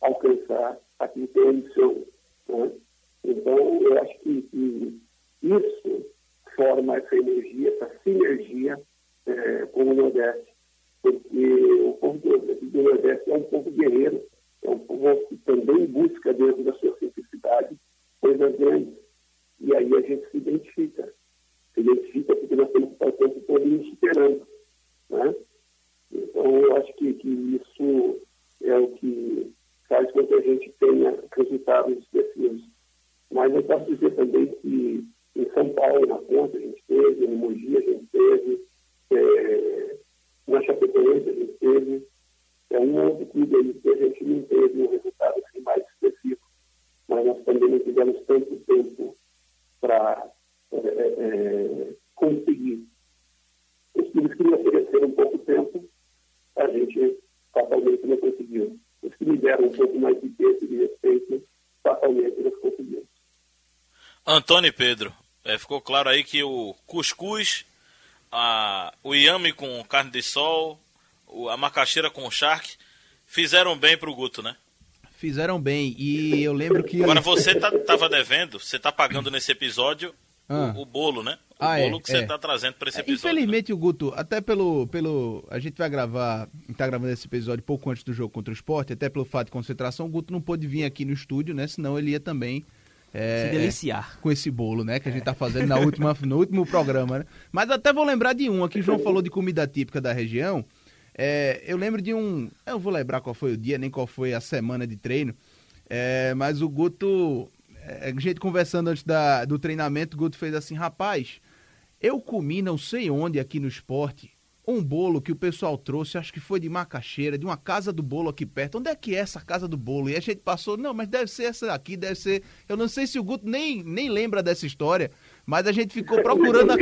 G: alcançar aquilo que é ambição. Né? Então, eu acho que, que, isso forma essa energia, essa sinergia é, com o Nordeste, porque o povo do, do Nordeste é um povo guerreiro, é um povo que também busca dentro da sua simplicidade coisas grandes. E aí a gente se identifica. Se identifica porque nós temos que estar o tempo todo nos superando. Né? Então, eu acho que, que isso é o que faz com que a gente tenha resultados expressivos. Mas eu posso dizer também que em São Paulo, na Ponta, a gente teve, em Mogi, a gente teve, é, na Chapecoense, a gente teve, é um outro clube aí que a gente não teve um resultado assim, mais expressivo. Mas nós também não tivemos tanto tempo para é, é, é, conseguir. Os clubes que me ofereceram pouco tempo, a gente fatalmente não conseguiu. Os que me deram um pouco mais de tempo e de respeito, fatalmente nós conseguimos.
B: Antônio e Pedro, é, ficou claro aí que o cuscuz, a, o iame com carne de sol, a macaxeira com charque, fizeram bem pro Guto, né?
F: Fizeram bem. E eu lembro que.
B: Agora você tá, tava devendo, você tá pagando nesse episódio ah. o, o, bolo, né? O
F: ah,
B: bolo
F: é,
B: que você
F: é.
B: tá trazendo para esse
F: é,
B: episódio.
F: Infelizmente,
B: né?
F: o Guto, até pelo, pelo. A gente vai gravar. tá gravando esse episódio pouco antes do jogo contra o esporte, até pelo fato de concentração, o Guto não pôde vir aqui no estúdio, né? Senão ele ia também.
E: É, Se deliciar.
F: Com esse bolo, né? Que a gente tá fazendo na última, no último programa, né? Mas até vou lembrar de um aqui, o João falou de comida típica da região. É, eu lembro de um. Eu vou lembrar qual foi o dia, nem qual foi a semana de treino. É, mas o Guto. É, a gente conversando antes da, do treinamento, o Guto fez assim: rapaz, eu comi não sei onde aqui no esporte um bolo que o pessoal trouxe, acho que foi de Macaxeira, de uma casa do bolo aqui perto. Onde é que é essa casa do bolo? E a gente passou, não, mas deve ser essa daqui, deve ser. Eu não sei se o Guto nem, nem lembra dessa história, mas a gente ficou procurando. A, a,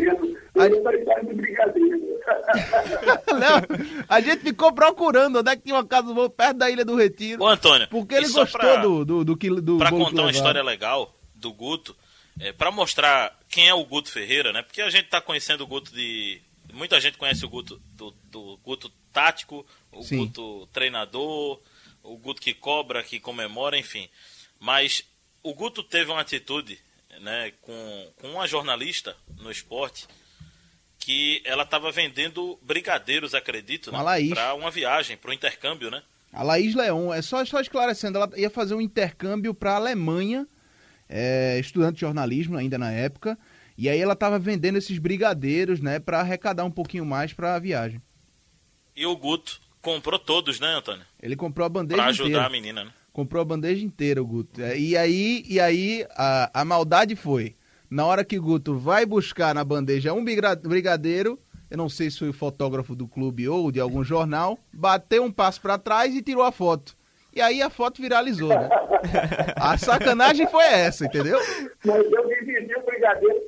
F: não, a gente ficou procurando onde é que tinha uma casa do bolo perto da Ilha do Retiro.
B: Ô, Antônio.
F: Porque ele gostou pra, do, do, do, do, do
B: Pra contar uma história legal do Guto, é, para mostrar quem é o Guto Ferreira, né? Porque a gente tá conhecendo o Guto de muita gente conhece o Guto do, do Guto tático, o
F: Sim.
B: Guto treinador, o Guto que cobra, que comemora, enfim. Mas o Guto teve uma atitude né, com, com uma jornalista no esporte que ela estava vendendo brigadeiros, acredito, né, para uma viagem, para um intercâmbio, né?
F: A Laís Leon, é só, só esclarecendo, ela ia fazer um intercâmbio para a Alemanha, é, estudante de jornalismo ainda na época, e aí ela estava vendendo esses brigadeiros, né, para arrecadar um pouquinho mais para a viagem.
B: E o Guto comprou todos, né, Antônio?
F: Ele comprou a bandeja
B: Para ajudar
F: inteira.
B: a menina, né?
F: Comprou a bandeja inteira, o Guto. É, E aí, e aí a, a maldade foi, na hora que o Guto vai buscar na bandeja um briga- brigadeiro, eu não sei se foi o fotógrafo do clube ou de algum jornal, bateu um passo para trás e tirou a foto. E aí a foto viralizou, né? A sacanagem foi essa, entendeu?
G: Mas eu dividi o brigadeiro.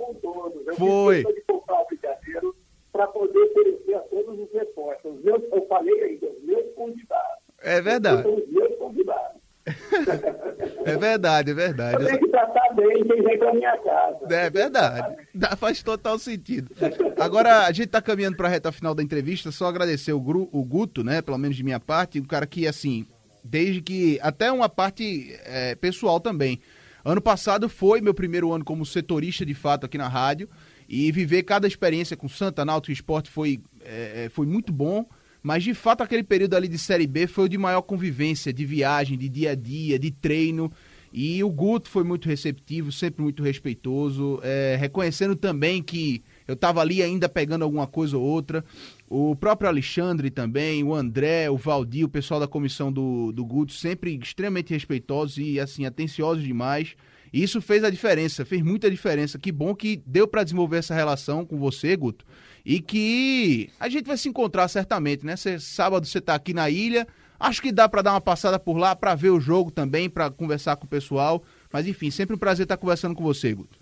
G: Eu
F: Foi.
G: fiz de comprar o brigadeiro para poder oferecer a todos os repórteres. Os meus, eu falei ainda, os meus convidados.
F: É verdade,
G: São os meus convidados.
F: é verdade, é verdade.
G: Eu tenho que tratar bem quem vem para minha casa.
F: É verdade. Dá, faz total sentido. Agora, a gente tá caminhando pra reta final da entrevista, só agradecer o, Gru- o Guto, né? Pelo menos de minha parte, um cara que, assim, desde que. Até uma parte é, pessoal também. Ano passado foi meu primeiro ano como setorista de fato aqui na rádio. E viver cada experiência com Santa Náutico Esporte foi, é, é, foi muito bom. Mas de fato aquele período ali de Série B foi o de maior convivência, de viagem, de dia a dia, de treino. E o Guto foi muito receptivo, sempre muito respeitoso, é, reconhecendo também que eu estava ali ainda pegando alguma coisa ou outra. O próprio Alexandre também, o André, o Valdir, o pessoal da comissão do, do Guto, sempre extremamente respeitosos e assim atenciosos demais. E isso fez a diferença, fez muita diferença. Que bom que deu para desenvolver essa relação com você, Guto. E que a gente vai se encontrar certamente, né? Cê, sábado você tá aqui na ilha. Acho que dá para dar uma passada por lá para ver o jogo também, para conversar com o pessoal. Mas enfim, sempre um prazer estar conversando com você, Guto.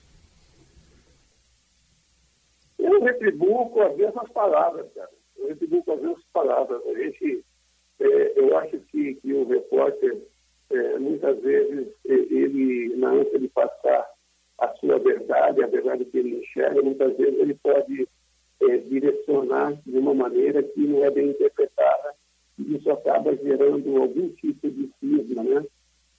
G: Eu retribuo com as mesmas palavras, cara. Eu retribuo com as mesmas palavras. A gente, é, eu acho que, que o repórter, é, muitas vezes, é, ele, na ânsia de passar a sua verdade, a verdade que ele enxerga, muitas vezes ele pode é, direcionar de uma maneira que não é bem interpretada isso acaba gerando algum tipo de cisma, né?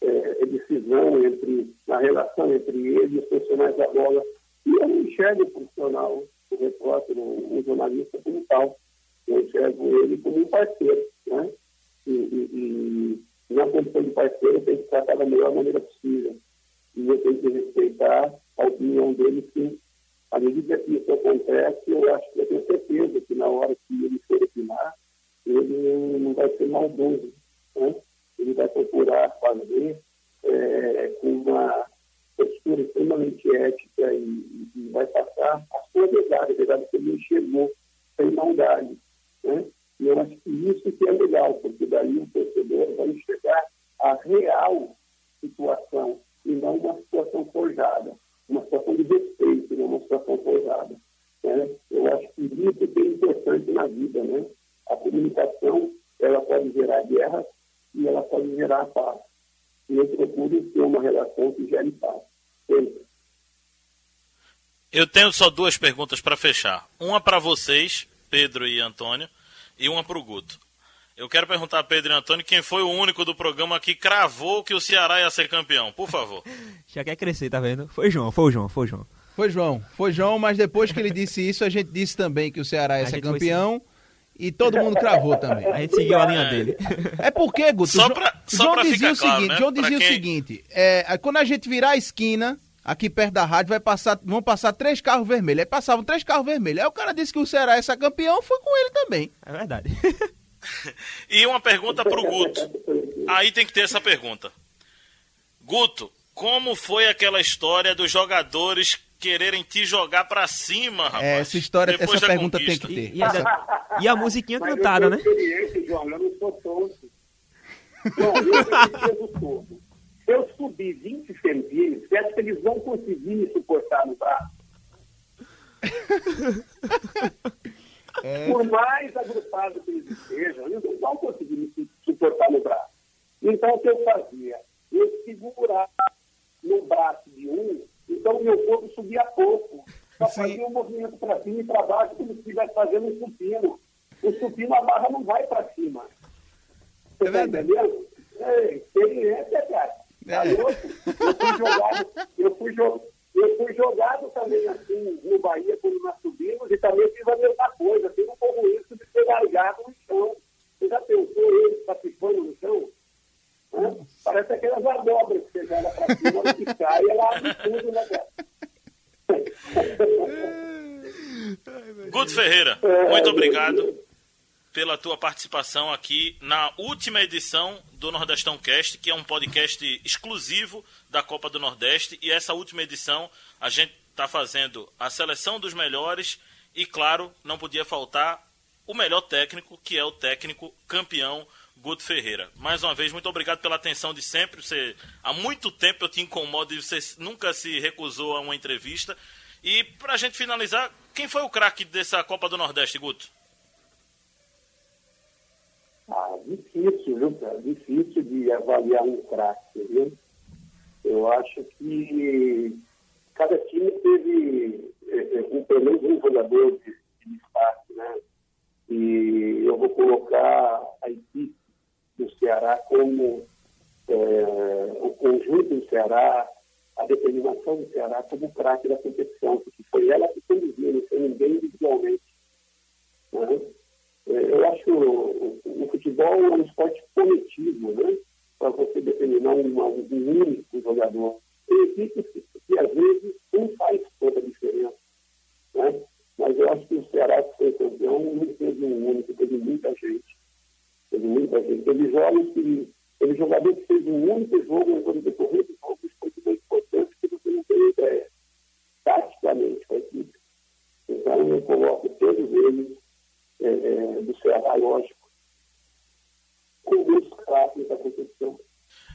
G: É, decisão entre, na relação entre ele e os profissionais da bola. E eu não enxergo o profissional, o repórter, o, o jornalista como tal. Eu enxergo ele como um parceiro, né? E, e, e na condição de parceiro tem que tratar da melhor maneira possível. E eu tenho que respeitar a opinião dele, sim. À medida que isso acontece, eu acho que eu tenho certeza que na hora que ele for opinar, ele não vai ser maldoso. Né? Ele vai procurar fazer é, com uma postura extremamente ética e, e, vai passar a sua verdade, a verdade que ele enxergou, sem maldade. Né? E eu acho que isso que é legal, porque daí o torcedor vai enxergar a real situação e não uma situação forjada, uma situação de respeito, não uma situação forjada. Né? Eu acho que isso que é importante na vida, né? A comunicação, ela pode gerar guerra e ela pode gerar paz. E eu procuro ter uma relação que gere paz. Sempre.
B: Eu tenho só duas perguntas para fechar. Uma para vocês, Pedro e Antônio, e uma para o Guto. Eu quero perguntar a Pedro e Antônio quem foi o único do programa que cravou que o Ceará ia ser campeão, por favor.
E: Já quer crescer, tá vendo? Foi João, foi o João, foi o João.
F: Foi João, foi João, mas depois que ele disse isso, a gente disse também que o Ceará ia a ser campeão. E todo mundo cravou também.
E: A gente seguiu a linha dele.
F: É porque, Guto,
B: só pra, só
F: João
B: pra
F: dizia
B: o
F: seguinte,
B: né?
F: João dizia
B: quem...
F: o seguinte, é, quando a gente virar a esquina, aqui perto da rádio, vai passar, vão passar três carros vermelhos. Aí passavam três carros vermelhos. Aí o cara disse que o Ceará é campeão, foi com ele também.
E: É verdade.
B: e uma pergunta pro Guto. Aí tem que ter essa pergunta. Guto, como foi aquela história dos jogadores quererem te jogar para cima, é, rapaz?
F: É, essa história, essa pergunta conquista. tem que ter.
E: E, essa, e a musiquinha Mas cantada, né?
G: eu né? Sou tonto. Bom, eu, eu subi 20 Pensem, acho que eles vão conseguir me suportar no braço. É. Por mais agrupado que eles estejam, eles não vão conseguir me suportar no braço. Então, o que eu fazia? Eu segurava no braço de um, então meu corpo subia pouco. Só Sim. fazia um movimento para cima e para baixo, como se estivesse fazendo um supino. O supino, a barra não vai para cima. É Você é tá entendendo? É, experiência, é cara. É. Eu fui jogado, eu fui, eu fui jogado também assim no Bahia quando nós subimos e também fiz a mesma coisa. Fiz um pouco isso de ser largado no chão. Você já pensou ele participando no chão? Né? Parece aquelas abóboras que você joga para cima e cai, ela abre tudo, né, cara?
B: Guto Ferreira, muito obrigado pela tua participação aqui na última edição do Nordestão Cast, que é um podcast exclusivo da Copa do Nordeste. E essa última edição a gente está fazendo a seleção dos melhores e, claro, não podia faltar o melhor técnico, que é o técnico campeão Guto Ferreira. Mais uma vez, muito obrigado pela atenção de sempre. Você, há muito tempo eu te incomodo e você nunca se recusou a uma entrevista. E para a gente finalizar, quem foi o craque dessa Copa do Nordeste, Guto?
G: Ah, difícil, viu, cara? Difícil de avaliar um craque, viu? Eu acho que cada time teve é, é, um, pelo menos um jogador de, de né? E eu vou colocar a equipe do Ceará como é, o conjunto do Ceará, a determinação do Ceará como craque da competição, porque foi ela que conduziu, não foi ninguém individualmente. Né? Que o, o, futebol é um esporte coletivo, né? Para você determinar uma, um único jogador. Tem equipes que, que, às vezes, não faz toda a diferença, né? Mas eu acho que o Ceará, que foi campeão, não teve um único, teve muita gente. Teve muita gente. Teve jogos que. Teve jogador que fez um único jogo no decorrer do jogo, isso foi importante, que você não tem ideia. Taticamente, com a equipe. Então, eu coloco todos eles é, é, do Ceará, lógico, com os craques da competição.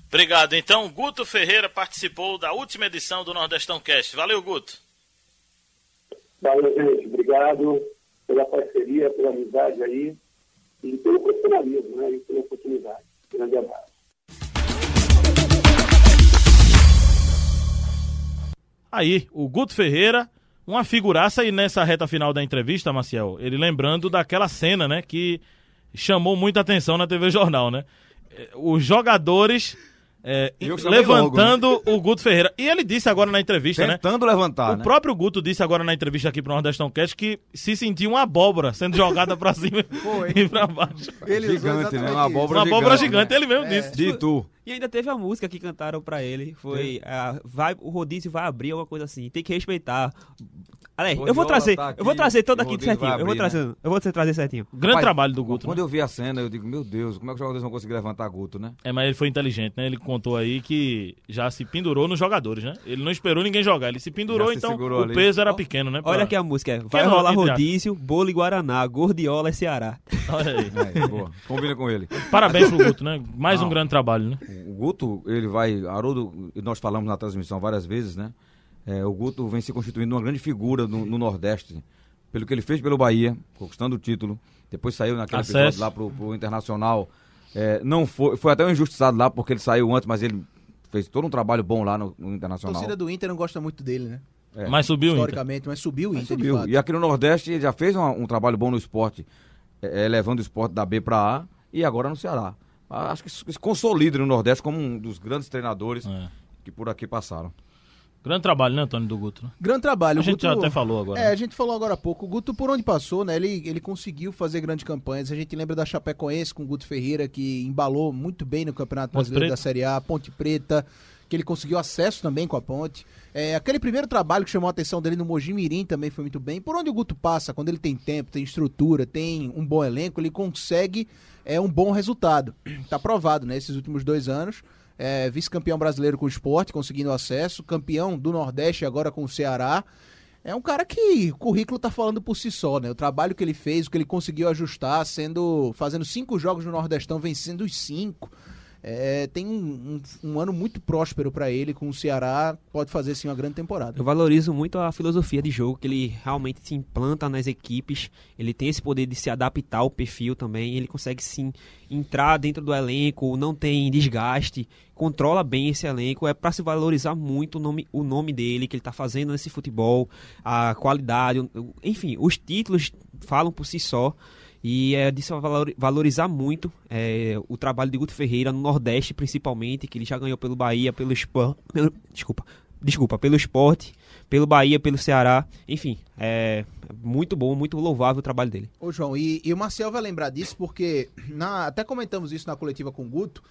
B: Obrigado. Então, Guto Ferreira participou da última edição do Nordestão Cast. Valeu, Guto.
G: Valeu, gente. Obrigado pela parceria, pela amizade aí e pelo profissionalismo, né? E pela oportunidade. Grande abraço.
B: Aí, o Guto Ferreira uma figuraça e nessa reta final da entrevista, Maciel, ele lembrando daquela cena, né, que chamou muita atenção na TV Jornal, né? Eh, Os jogadores eh,
C: Eu chamei
B: levantando o Guto Ferreira. E ele disse agora na entrevista, né?
C: Tentando levantar,
B: O
C: né?
B: próprio Guto disse agora na entrevista aqui pro Nordestão Cast que se sentiu uma abóbora sendo jogada pra cima e pra baixo.
F: Ele
C: Gigante, né? Uma abóbora
B: Uma abóbora
C: gigante,
B: gigante,
C: né?
B: ele mesmo disse.
C: De tu.
E: E ainda teve a música que cantaram pra ele. Foi ah, vai, o rodízio vai abrir, alguma coisa assim. Tem que respeitar. Eu vou
C: Rodiola
E: trazer,
C: tá aqui,
E: eu vou trazer todo aqui
C: rodízio
E: certinho.
C: vai
E: eu vou
C: abrir, né?
E: trazer, eu vou trazer certinho.
B: Grande
C: Rapaz,
B: trabalho do Guto.
C: Quando
B: né?
C: eu vi a cena, eu digo, meu Deus, como é que os jogadores vão conseguir levantar Guto, né?
B: É, mas ele foi inteligente, né? Ele contou aí que já se pendurou nos jogadores, né? Ele não esperou ninguém jogar, ele se pendurou,
C: Já
B: então o
C: ali.
B: peso era pequeno, né? pra-
E: Olha aqui a música. é, Vai rolar rodízio, bolo e guaraná, gordiola e Ceará.
B: Olha aí.
C: É, boa. Combina com ele.
B: Parabéns pro Guto, né? Mais um
C: Não.
B: grande trabalho, né?
C: O Guto, ele vai. Haroldo, e nós falamos na transmissão várias vezes, né? É, o Guto vem se constituindo uma grande figura no, no Nordeste. Pelo que ele fez pelo Bahia, conquistando o título. Depois saiu naquele
B: Acesso.
C: episódio lá pro, pro Internacional. É, não foi, foi até um injustiçado lá, porque ele saiu antes, mas ele fez todo um trabalho bom lá no, no
F: A
C: Internacional.
F: torcida do Inter não gosta muito dele, né?
C: É.
B: Mas subiu o Inter.
F: Historicamente, mas subiu o Inter, de
C: subiu.
F: fato.
C: E aqui no Nordeste ele já fez uma- um, trabalho bom no esporte, é, é, levando o esporte da B para A e agora no Ceará. Acho que se consolida no Nordeste como um dos grandes treinadores
B: É.
C: que por aqui passaram.
B: Grande trabalho, né, Antônio do Guto? né?
F: Grande trabalho.
B: A
F: o
B: gente
F: Guto-
B: já até falou agora.
F: É,
B: né?
F: a gente falou agora há pouco. O Guto, por onde passou, né? Ele, ele conseguiu fazer grandes campanhas. A gente lembra da Chapecoense com o Guto Ferreira, que embalou muito bem no Campeonato
B: Ponte
F: Brasileiro
B: Preta.
F: da Série A, Ponte Preta, que ele conseguiu acesso também com a Ponte. É, aquele primeiro trabalho que chamou a atenção dele no Mogi Mirim também foi muito bem. Por onde o Guto passa, quando ele tem tempo, tem estrutura, tem um bom elenco, ele consegue é, um bom resultado. Tá provado, né? Esses últimos dois anos. É, vice-campeão brasileiro com o esporte, conseguindo acesso, campeão do Nordeste agora com o Ceará. É um cara que o currículo tá falando por si só, né? O trabalho que ele fez, o que ele conseguiu ajustar, sendo fazendo cinco jogos no Nordestão, vencendo os cinco. É, tem um, um- um ano muito próspero pra ele com o Ceará, pode fazer sim uma grande temporada.
E: Eu valorizo muito a filosofia de jogo, que ele realmente se implanta nas equipes, ele tem esse poder de se adaptar ao perfil também, ele consegue sim entrar dentro do elenco, não tem desgaste, controla bem esse elenco, é para se valorizar muito o nome, o nome dele, que ele está fazendo nesse futebol, a qualidade, enfim, os títulos falam por si só. E é valor- valorizar muito é, o trabalho de Guto Ferreira no Nordeste, principalmente, que ele já ganhou pelo Bahia, pelo. Pelo, desculpa, desculpa, pelo esporte, pelo Bahia, pelo Ceará. Enfim, é muito bom, muito louvável o trabalho dele.
F: Ô, João, e, e o Marcel vai lembrar disso porque, na- até comentamos isso na coletiva com o Guto,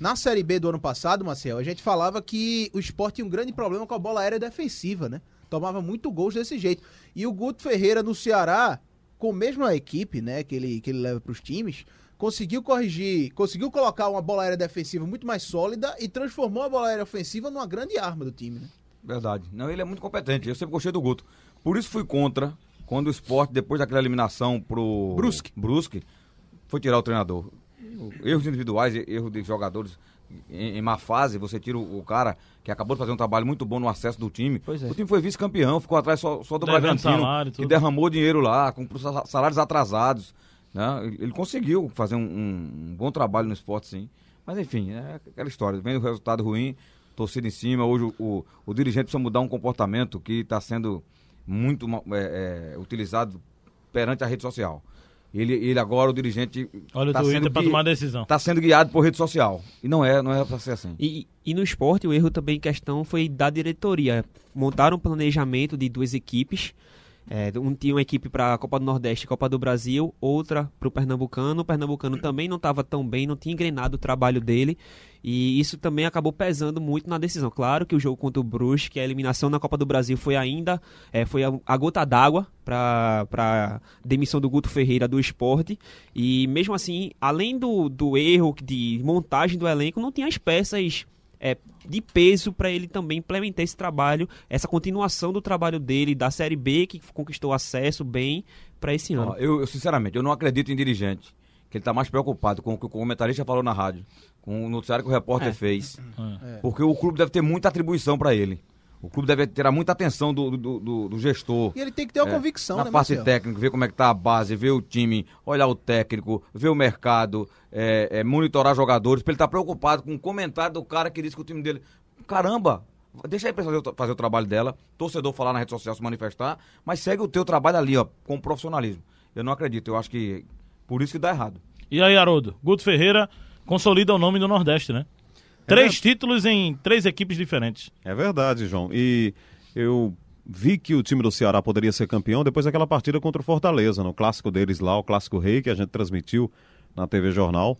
F: na Série B do ano passado, Marcel, a gente falava que o esporte tinha um grande problema com a bola aérea defensiva, né? Tomava muito gols desse jeito. E o Guto Ferreira no Ceará, com a mesma equipe, né, que ele, que ele leva pros times, conseguiu corrigir, conseguiu colocar uma bola aérea defensiva muito mais sólida e transformou a bola aérea ofensiva numa grande arma do time, né?
C: Verdade. Não, ele é muito competente. Eu sempre gostei do Guto. Por isso fui contra quando o esporte, depois daquela eliminação pro
F: Brusque.
C: Brusque foi tirar o treinador. Erros individuais, erros de jogadores em, em má fase, você tira o, o cara que acabou de fazer um trabalho muito bom no acesso do time.
E: Pois é.
C: O time foi vice-campeão, ficou atrás só, só do
B: Devendo
C: Bragantino,
B: salário,
C: que derramou dinheiro lá, com sal- salários atrasados. Né? Ele, conseguiu fazer um, um- bom trabalho no esporte, sim. Mas enfim, é aquela história. Vem o resultado ruim, torcida em cima. Hoje o, o, o dirigente precisa mudar um comportamento que está sendo muito é, é, utilizado perante a rede social. Ele, ele agora, o dirigente,
B: Olha o
C: tá
B: Twitter
C: sendo
B: pra
C: gui-
B: tomar decisão.
C: tá sendo guiado por rede social. E não é, não é pra ser assim.
E: E, e no esporte, o erro também em questão foi da diretoria. Montaram um planejamento de duas equipes. É, um tinha uma equipe para a Copa do Nordeste Copa do Brasil, outra para o Pernambucano. O Pernambucano também não estava tão bem, não tinha engrenado o trabalho dele. E isso também acabou pesando muito na decisão. Claro que o jogo contra o Brusque, a eliminação na Copa do Brasil foi ainda é, foi a, a gota d'água para a demissão do Guto Ferreira do esporte. E mesmo assim, além do, do erro de montagem do elenco, não tinha as peças é, de peso para ele também implementar esse trabalho, essa continuação do trabalho dele da Série B, que conquistou acesso bem para esse ano.
C: Ó, eu, eu, sinceramente, eu não acredito em dirigente. Que ele está mais preocupado com o que o comentarista falou na rádio, com o noticiário que o repórter
E: É.
C: fez.
B: É.
C: Porque o clube deve ter muita atribuição para ele. O clube deve ter muita atenção do, do, do- do gestor.
F: E ele tem que ter uma
C: É,
F: convicção,
C: na
F: né,
C: parte
F: Marcel?
C: técnica, ver como é que tá a base, ver o time, olhar o técnico, ver o mercado, é, é, monitorar jogadores, pra ele estar preocupado com o comentário do cara que disse que o time dele. Caramba! Deixa aí pra fazer, o- fazer o trabalho dela, torcedor falar na rede social, se manifestar, mas segue o teu trabalho ali, ó, com profissionalismo. Eu não acredito, eu acho que por isso que dá errado.
B: E aí, Haroldo, Guto Ferreira consolida o nome do Nordeste, né? Três títulos em três equipes diferentes.
D: É verdade, João. E eu vi que o time do Ceará poderia ser campeão depois daquela partida contra o Fortaleza, no clássico deles lá, o Clássico Rei, que a gente transmitiu na TV Jornal.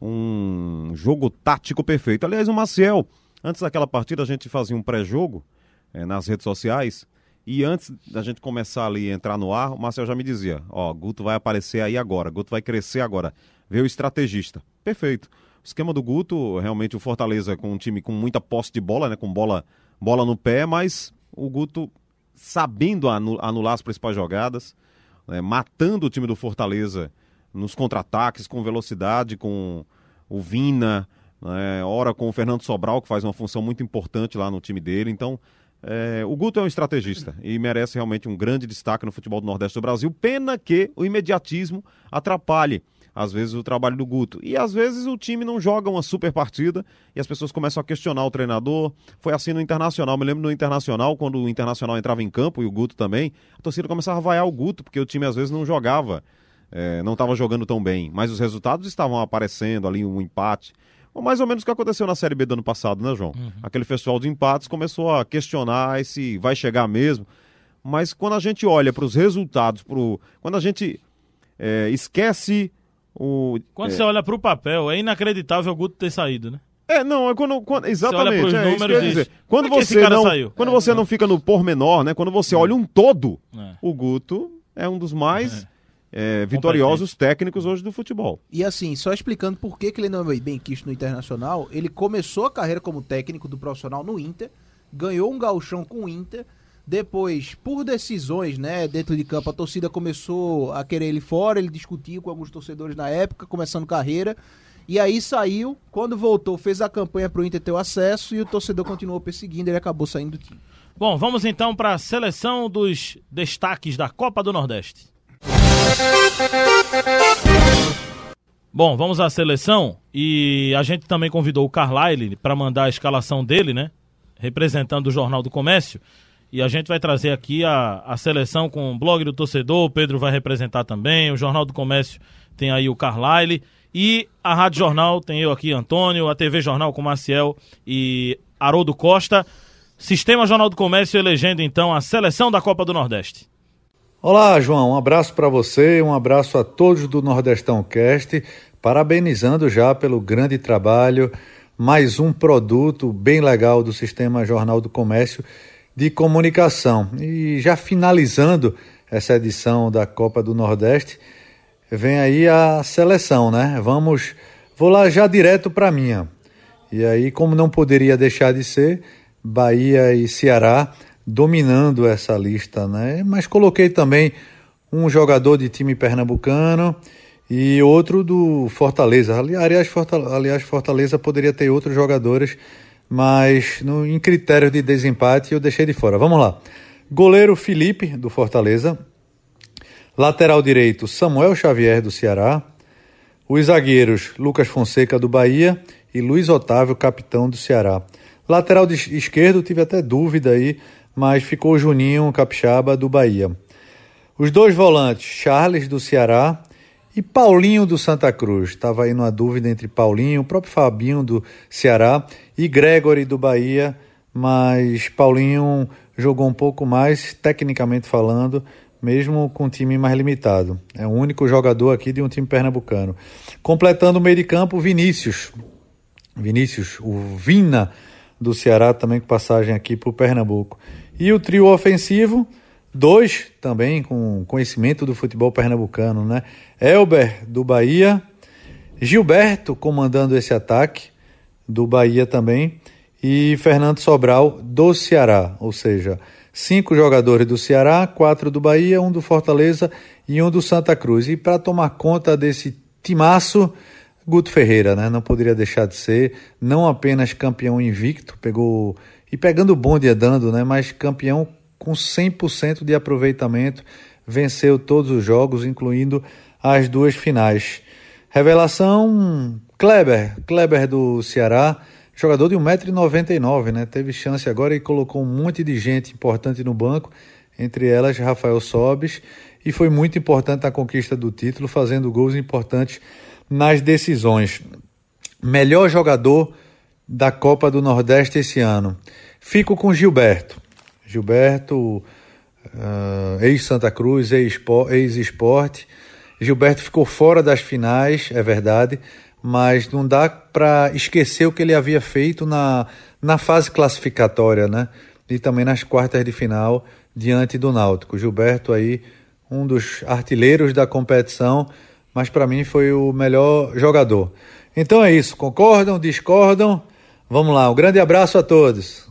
D: Um jogo tático perfeito. Aliás, o Maciel, antes daquela partida, a gente fazia um pré-jogo eh, nas redes sociais. E antes da gente começar ali a entrar no ar, o Marcel já me dizia: Ó, Guto vai aparecer aí agora, Guto vai crescer agora. Veio o estrategista. Perfeito. Esquema do Guto, realmente o Fortaleza com um time com muita posse de bola, né? Com bola, bola no pé, mas o Guto sabendo anular as principais jogadas, né, matando o time do Fortaleza nos contra-ataques, com velocidade, com o Vina, né, ora com o Fernando Sobral, que faz uma função muito importante lá no time dele. Então, é, o Guto é um estrategista e merece realmente um grande destaque no futebol do Nordeste do Brasil. Pena que o imediatismo atrapalhe às vezes, o trabalho do Guto. E às vezes o time não joga uma super partida e as pessoas começam a questionar o treinador. Foi assim no Internacional. Me lembro no Internacional, quando o Internacional entrava em campo e o Guto também, a torcida começava a vaiar o Guto, porque o time às vezes não jogava, é, não estava jogando tão bem. Mas os resultados estavam aparecendo ali, um empate. Mais ou menos o que aconteceu na Série B do ano passado, né, João? Uhum. Aquele festival de empates começou a questionar se vai chegar mesmo. Mas quando a gente olha para os resultados, pro... quando a gente é, esquece o,
B: quando
D: é...
B: você olha para o papel, é inacreditável o Guto ter saído, né?
D: É, não, é quando, quando exatamente,
B: você
D: é
B: números
D: isso dizer. Quando é você não,
B: saiu?
D: quando é, você não fica no pormenor, né? Quando você olha um todo, é. o Guto é um dos mais é. é vitoriosos técnicos hoje do futebol.
F: E assim, só explicando por que, que ele não é bem quisto no Internacional, ele começou a carreira como técnico do profissional no Inter, ganhou um gauchão com o Inter, depois, por decisões, né, dentro de campo, a torcida começou a querer ele fora, ele discutiu com alguns torcedores na época, começando carreira. E aí saiu, quando voltou, fez a campanha para o Inter ter o acesso e o torcedor continuou perseguindo, ele acabou saindo do time.
B: Bom, vamos então para a seleção dos destaques da Copa do Nordeste. Bom, vamos à seleção e a gente também convidou o Carlyle para mandar a escalação dele, né? Representando o Jornal do Comércio. E a gente vai trazer aqui a, a seleção com o blog do torcedor, o Pedro vai representar também, o Jornal do Comércio tem aí o Carlyle. E a Rádio Jornal tem eu aqui, Antônio, a TV Jornal com Maciel e Haroldo Costa. Sistema Jornal do Comércio elegendo então a seleção da Copa do Nordeste.
H: Olá, João. Um abraço para você, um abraço a todos do Nordestão Cast, parabenizando já pelo grande trabalho, mais um produto bem legal do Sistema Jornal do Comércio de comunicação. E já finalizando essa edição da Copa do Nordeste, vem aí a seleção, né? Vamos, vou lá já direto para minha. E aí, como não poderia deixar de ser, Bahia e Ceará dominando essa lista, né? Mas coloquei também um jogador de time pernambucano e outro do Fortaleza. Aliás, Fortaleza, aliás, Fortaleza poderia ter outros jogadores mas no, em critério de desempate eu deixei de fora. Vamos lá. Goleiro Felipe, do Fortaleza. Lateral direito, Samuel Xavier, do Ceará. Os zagueiros, Lucas Fonseca, do Bahia. E Luiz Otávio, capitão do Ceará. Lateral esquerdo, tive até dúvida aí, mas ficou Juninho Capixaba, do Bahia. Os dois volantes, Charles, do Ceará e Paulinho do Santa Cruz. Estava aí numa dúvida entre Paulinho, o próprio Fabinho do Ceará e Gregory do Bahia, mas Paulinho jogou um pouco mais, tecnicamente falando, mesmo com um time mais limitado. É o único jogador aqui de um time pernambucano. Completando o meio de campo, Vinícius. Vinícius, o Vina do Ceará, também com passagem aqui para o Pernambuco. E o trio ofensivo, Dois também com conhecimento do futebol pernambucano, né? Elber do Bahia, Gilberto comandando esse ataque do Bahia também e Fernando Sobral do Ceará, ou seja, cinco jogadores do Ceará, quatro do Bahia, um do Fortaleza e um do Santa Cruz. E para tomar conta desse timaço, Guto Ferreira, né? Não poderia deixar de ser, não apenas campeão invicto, pegou e pegando o bonde andando, né? Mas campeão com 100% de aproveitamento, venceu todos os jogos, incluindo as duas finais. Revelação: Kleber, Kleber do Ceará, jogador de 1,99m, né? Teve chance agora e colocou um monte de gente importante no banco, entre elas Rafael Sobes, e foi muito importante na conquista do título, fazendo gols importantes nas decisões. Melhor jogador da Copa do Nordeste esse ano. Fico com Gilberto. Gilberto, uh, ex-Santa Cruz, ex-esporte. Gilberto ficou fora das finais, é verdade, mas não dá para esquecer o que ele havia feito na, na fase classificatória, né? E também nas quartas de final diante do Náutico. Gilberto aí, um dos artilheiros da competição, mas para mim foi o melhor jogador. Então é isso, concordam, discordam? Vamos lá, um grande abraço a todos.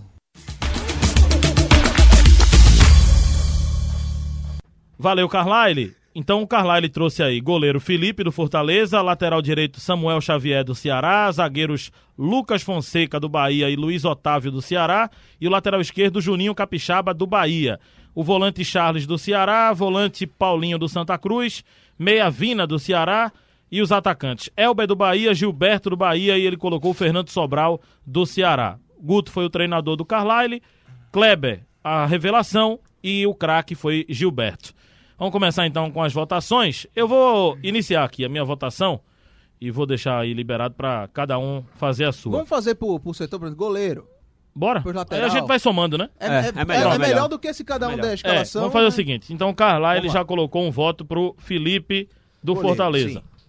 B: Valeu, Carlyle. Então o Carlyle trouxe aí goleiro Felipe do Fortaleza, lateral direito Samuel Xavier do Ceará, zagueiros Lucas Fonseca do Bahia e Luiz Otávio do Ceará e o lateral esquerdo Juninho Capixaba do Bahia. O volante Charles do Ceará, volante Paulinho do Santa Cruz, meia Vina do Ceará e os atacantes Elber do Bahia, Gilberto do Bahia e ele colocou o Fernando Sobral do Ceará. Guto foi o treinador do Carlyle, Kleber a revelação e o craque foi Gilberto. Vamos começar então com as votações. Eu vou iniciar aqui a minha votação e vou deixar aí liberado para cada um fazer a sua.
F: Vamos fazer por, por setor, por exemplo, goleiro.
B: Bora? Aí a gente vai somando, né?
F: É, é, é, é melhor, é melhor, do que se cada um melhor. der a escalação.
B: vamos fazer né? o seguinte. Então o Carlyle ele já colocou um voto pro Felipe do goleiro, Fortaleza. Sim.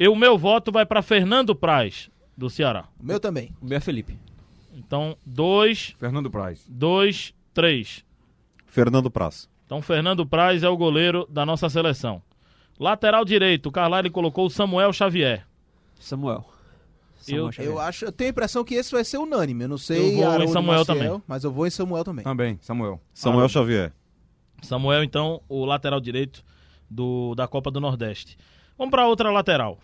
B: E o meu voto vai para Fernando Praz, do Ceará.
F: O meu também.
E: O meu é Felipe.
B: Então, dois.
C: Fernando Praz.
B: Dois, três.
D: Fernando Praz.
B: Então, Fernando Praz é o goleiro da nossa seleção. Lateral direito, o Carlyle colocou o Samuel Xavier.
E: Samuel.
F: Samuel eu, eu, acho, eu tenho a impressão que esse vai ser unânime. Eu não sei.
B: Eu vou Haroldo em Samuel Maciel, também.
F: Mas eu vou em Samuel também.
C: Também, Samuel.
D: Samuel Xavier.
B: Samuel, então, o lateral direito do, da Copa do Nordeste. Vamos para outra lateral.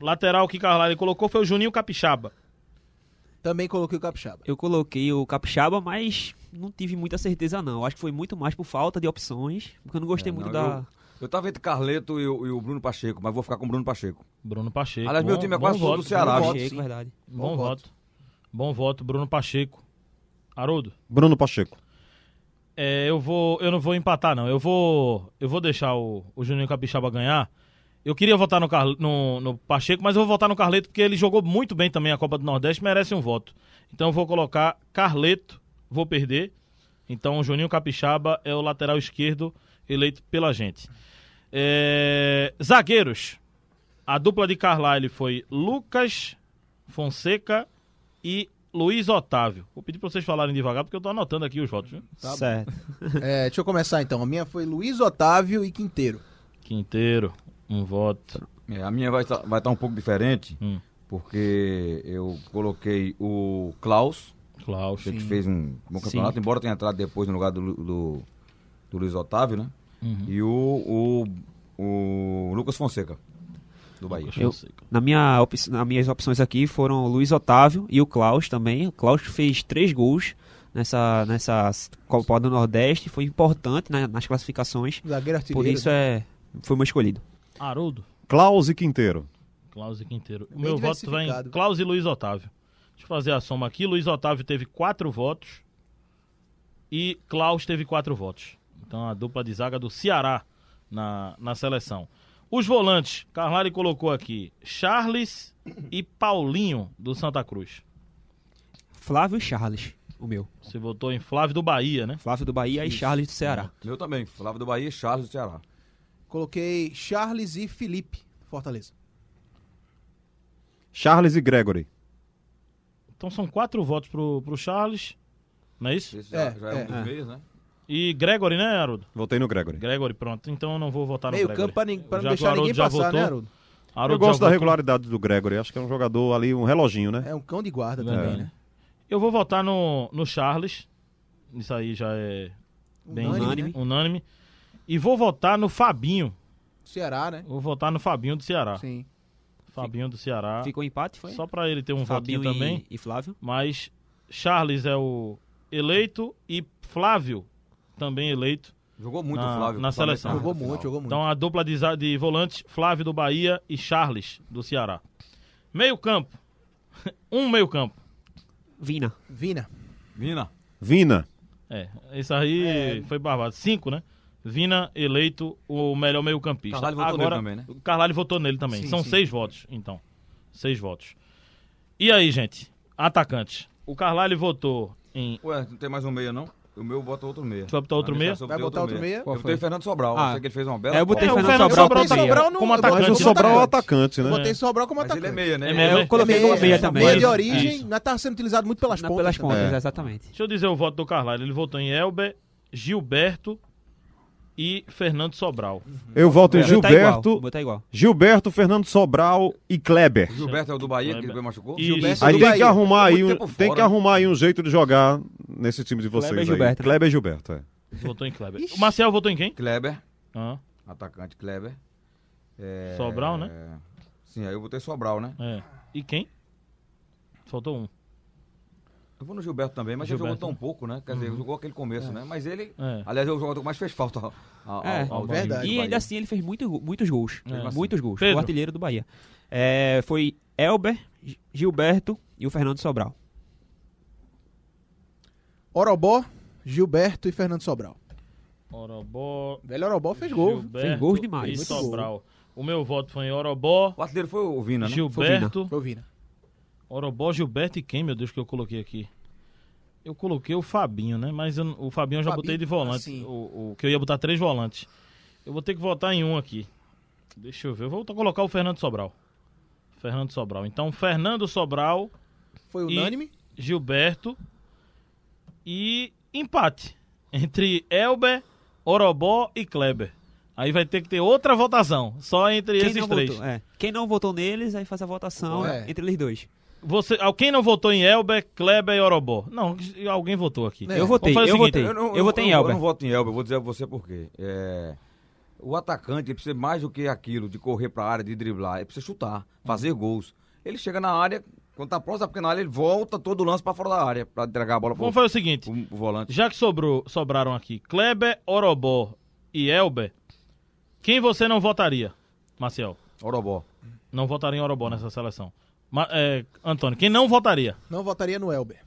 B: Lateral que Carlyle colocou foi o Juninho Capixaba.
F: Também coloquei o Capixaba.
E: Eu coloquei o Capixaba, mas não tive muita certeza não. Acho que foi muito mais por falta de opções, porque eu não gostei é, muito não, da...
C: Eu, eu tava entre Carleto e o, e o, Bruno Pacheco, mas vou ficar com o Bruno Pacheco.
B: Bruno Pacheco.
C: Aliás, meu time é quase todo do Ceará.
E: Bom Pacheco, verdade.
B: Bom, bom voto. voto. Bom voto, Bruno Pacheco. Haroldo?
D: Bruno Pacheco.
B: É, eu vou, eu não vou empatar não. Eu vou, eu vou deixar o, o Juninho Capixaba ganhar. Eu queria votar no, no, no, Pacheco, mas eu vou votar no Carleto porque ele jogou muito bem também a Copa do Nordeste, merece um voto. Então eu vou colocar Carleto, vou perder. Então o Juninho Capixaba é o lateral esquerdo eleito pela gente. É... Zagueiros. A dupla de Carlyle foi Lucas Fonseca e Luiz Otávio. Vou pedir para vocês falarem devagar porque eu tô anotando aqui os votos. Viu?
F: Tá certo. é, deixa eu começar então. A minha foi Luiz Otávio e Quinteiro.
B: Quinteiro, um voto.
C: É, a minha vai estar tá, vai tá um pouco diferente, hum. porque eu coloquei o Klaus
B: Klaus.
C: Que fez um bom campeonato, Sim. embora tenha entrado depois no lugar do, do, do Luiz Otávio, né? Uhum. E o, o, o Lucas Fonseca, do Bahia.
E: Eu, na minha op nas minhas opções aqui foram o Luiz Otávio e o Klaus também. O Klaus fez três gols nessa, nessa Copa do Nordeste, foi importante né, nas classificações. Por isso é, foi o meu escolhido.
B: Haroldo.
D: Klaus e Quinteiro.
B: Klaus e Quinteiro. O meu voto vai em Klaus e Luiz Otávio. Deixa eu fazer a soma aqui. Luiz Otávio teve quatro votos e Klaus teve quatro votos. Então a dupla de zaga do Ceará na, na seleção. Os volantes, Carlari colocou aqui Charles e Paulinho do Santa Cruz.
E: Flávio e Charles, o meu.
B: Você votou em Flávio do Bahia, né?
E: Flávio do Bahia Isso. e Charles do Ceará.
C: Meu também, Flávio do Bahia e Charles do Ceará.
F: Coloquei Charles e Felipe, Fortaleza.
D: Charles e Gregory.
B: Então são quatro votos pro, pro Charles, não é isso?
C: Esse já é, já é, é um dos é. meios, né?
B: E Gregory, né, Haroldo?
D: Votei no Gregory.
B: Gregory, pronto. Então eu não vou votar no
F: Meio
B: Gregory.
F: campo pra, pra não deixar ninguém passar, votou. né, Haroldo?
D: Haroldo eu gosto da votou. regularidade do Gregory. Acho que é um jogador ali, um reloginho, né?
F: É um cão de guarda também, né?
B: Eu vou votar no, no Charles. Isso aí já é bem unânime. Né? unânime. E vou votar no Fabinho.
F: Ceará, né?
B: Vou votar no Fabinho do Ceará.
F: Sim.
B: Fabinho do Ceará.
E: Ficou empate, foi?
B: Só para ele ter um Fabinho votinho também.
E: E Flávio.
B: Mas Charles é o eleito e Flávio também eleito.
C: Jogou muito na, Flávio.
B: Na seleção.
F: Jogou muito, jogou muito.
B: Então a dupla de, de volantes, Flávio do Bahia e Charles do Ceará. Meio campo. um meio campo.
E: Vina.
F: Vina.
C: Vina.
D: Vina.
B: É, isso aí é... foi barbado. Cinco, né? Vina eleito o melhor meio-campista.
C: Carvalho votou
B: Agora,
C: nele também, né?
B: o Carvalho votou nele também.
F: Sim,
B: São
F: sim.
B: seis votos, então. Seis votos. E aí, gente? Atacante. O Carvalho votou em.
C: Ué, não tem mais um meia, não? O meu bota outro meia.
B: Tu vai botar outro meia?
C: eu
F: Vai botar outro meia?
C: Eu botei? Fernando Sobral.
I: Ah.
C: Eu sei que ele fez uma bela.
I: É, eu botei
B: É, o
I: Fernando
B: Fernando
I: Sobral
B: Sobral.
F: Sobral
B: como atacante.
D: Mas o Sobral é o
F: atacante.
D: atacante,
F: Eu
D: né?
F: botei Sobral como
C: Mas ele é
F: atacante.
C: meia, né?
B: É meia,
I: eu coloquei
F: Meia,
I: como meia
F: é,
I: também.
F: Meia de origem, mas tá sendo utilizado muito pelas pontas.
I: pelas pontas,
D: É.
I: exatamente.
B: Deixa eu dizer o voto do Carvalho. Ele votou em Elber, Gilberto e Fernando Sobral.
D: Eu voto em Gilberto,
I: vou botar igual.
D: Gilberto, Fernando Sobral e Kleber.
C: Gilberto é o do Bahia, que
B: Kleber.
C: depois machucou?
B: Isso.
F: Gilberto
D: Aí
F: do
D: tem que
F: Bahia.
D: arrumar aí,
C: Muito
D: um,
C: tempo
D: tem
C: fora.
D: que arrumar aí um jeito de jogar nesse time de vocês
I: Kleber e
D: aí.
I: Gilberto, né?
D: Kleber e Gilberto, é.
B: Votou em Kleber. O Marcel votou em quem?
C: Kleber,
B: Ah,
C: atacante Kleber. É...
B: Sobral, né?
C: Sim, aí eu botei Sobral, né?
B: é. E quem? Faltou um.
C: Eu vou no Gilberto também, mas ele
B: Gilberto,
C: jogou tão pouco, né? Quer dizer, jogou aquele começo, né? Mas ele,
B: É.
C: aliás, é o jogador que mais fez falta ao, ao,
I: É,
C: ao
F: verdade.
I: E ainda assim ele fez muito, muitos gols.
B: É.
I: Muitos gols.
B: Pedro.
I: O artilheiro do Bahia. É, foi Elber, Gilberto e o Fernando Sobral.
F: Orobó, Gilberto e Fernando Sobral.
B: Orobó.
F: Velho Orobó fez gol.
B: Gilberto
I: Fez gols demais.
B: E Sobral. O meu voto foi em Orobó,
C: O artilheiro foi o Vina, né?
B: Gilberto.
F: Foi o Vina.
B: Orobó, Gilberto e quem, meu Deus, que eu coloquei aqui? Eu coloquei o Fabinho, né? Mas eu- o Fabinho eu já
F: Fabinho,
B: botei de volante.
F: assim.
B: O, o- que eu ia botar três volantes. Eu vou ter que votar em um aqui. Deixa eu ver. Eu vou colocar o Fernando Sobral. Fernando Sobral. Então, Fernando Sobral,
F: Foi
B: E-
F: unânime.
B: Gilberto e empate entre Elber, Orobó e Kleber. Aí vai ter que ter outra votação, só entre
I: Quem
B: esses
I: não,
B: três.
I: votou, é, quem não votou neles, aí faz a votação
F: É.
I: entre eles dois.
B: Você, ah, quem não votou em Elber, Kleber e Orobó? Não, alguém votou aqui.
F: É.
I: Eu votei, eu
B: fazer o seguinte,
I: votei.
C: não-
I: Eu votei em
C: eu,
I: Elber.
C: Eu não voto em Elber, eu vou dizer a você por quê. É, o atacante ele precisa mais do que aquilo de correr pra área, de driblar. Ele precisa chutar, fazer gols. Ele chega na área, quando tá próximo da pequena área, ele volta todo o lance pra fora da área, pra entregar a bola pro,
B: Vamos fazer o seguinte:
C: pro volante.
B: já que sobrou, sobraram aqui Kleber, Orobó e Elber, quem você não votaria, Marcel?
C: Orobó.
B: Não votaria em Orobó nessa seleção. Ma- é, Antônio, quem não votaria?
F: Não votaria no Elber.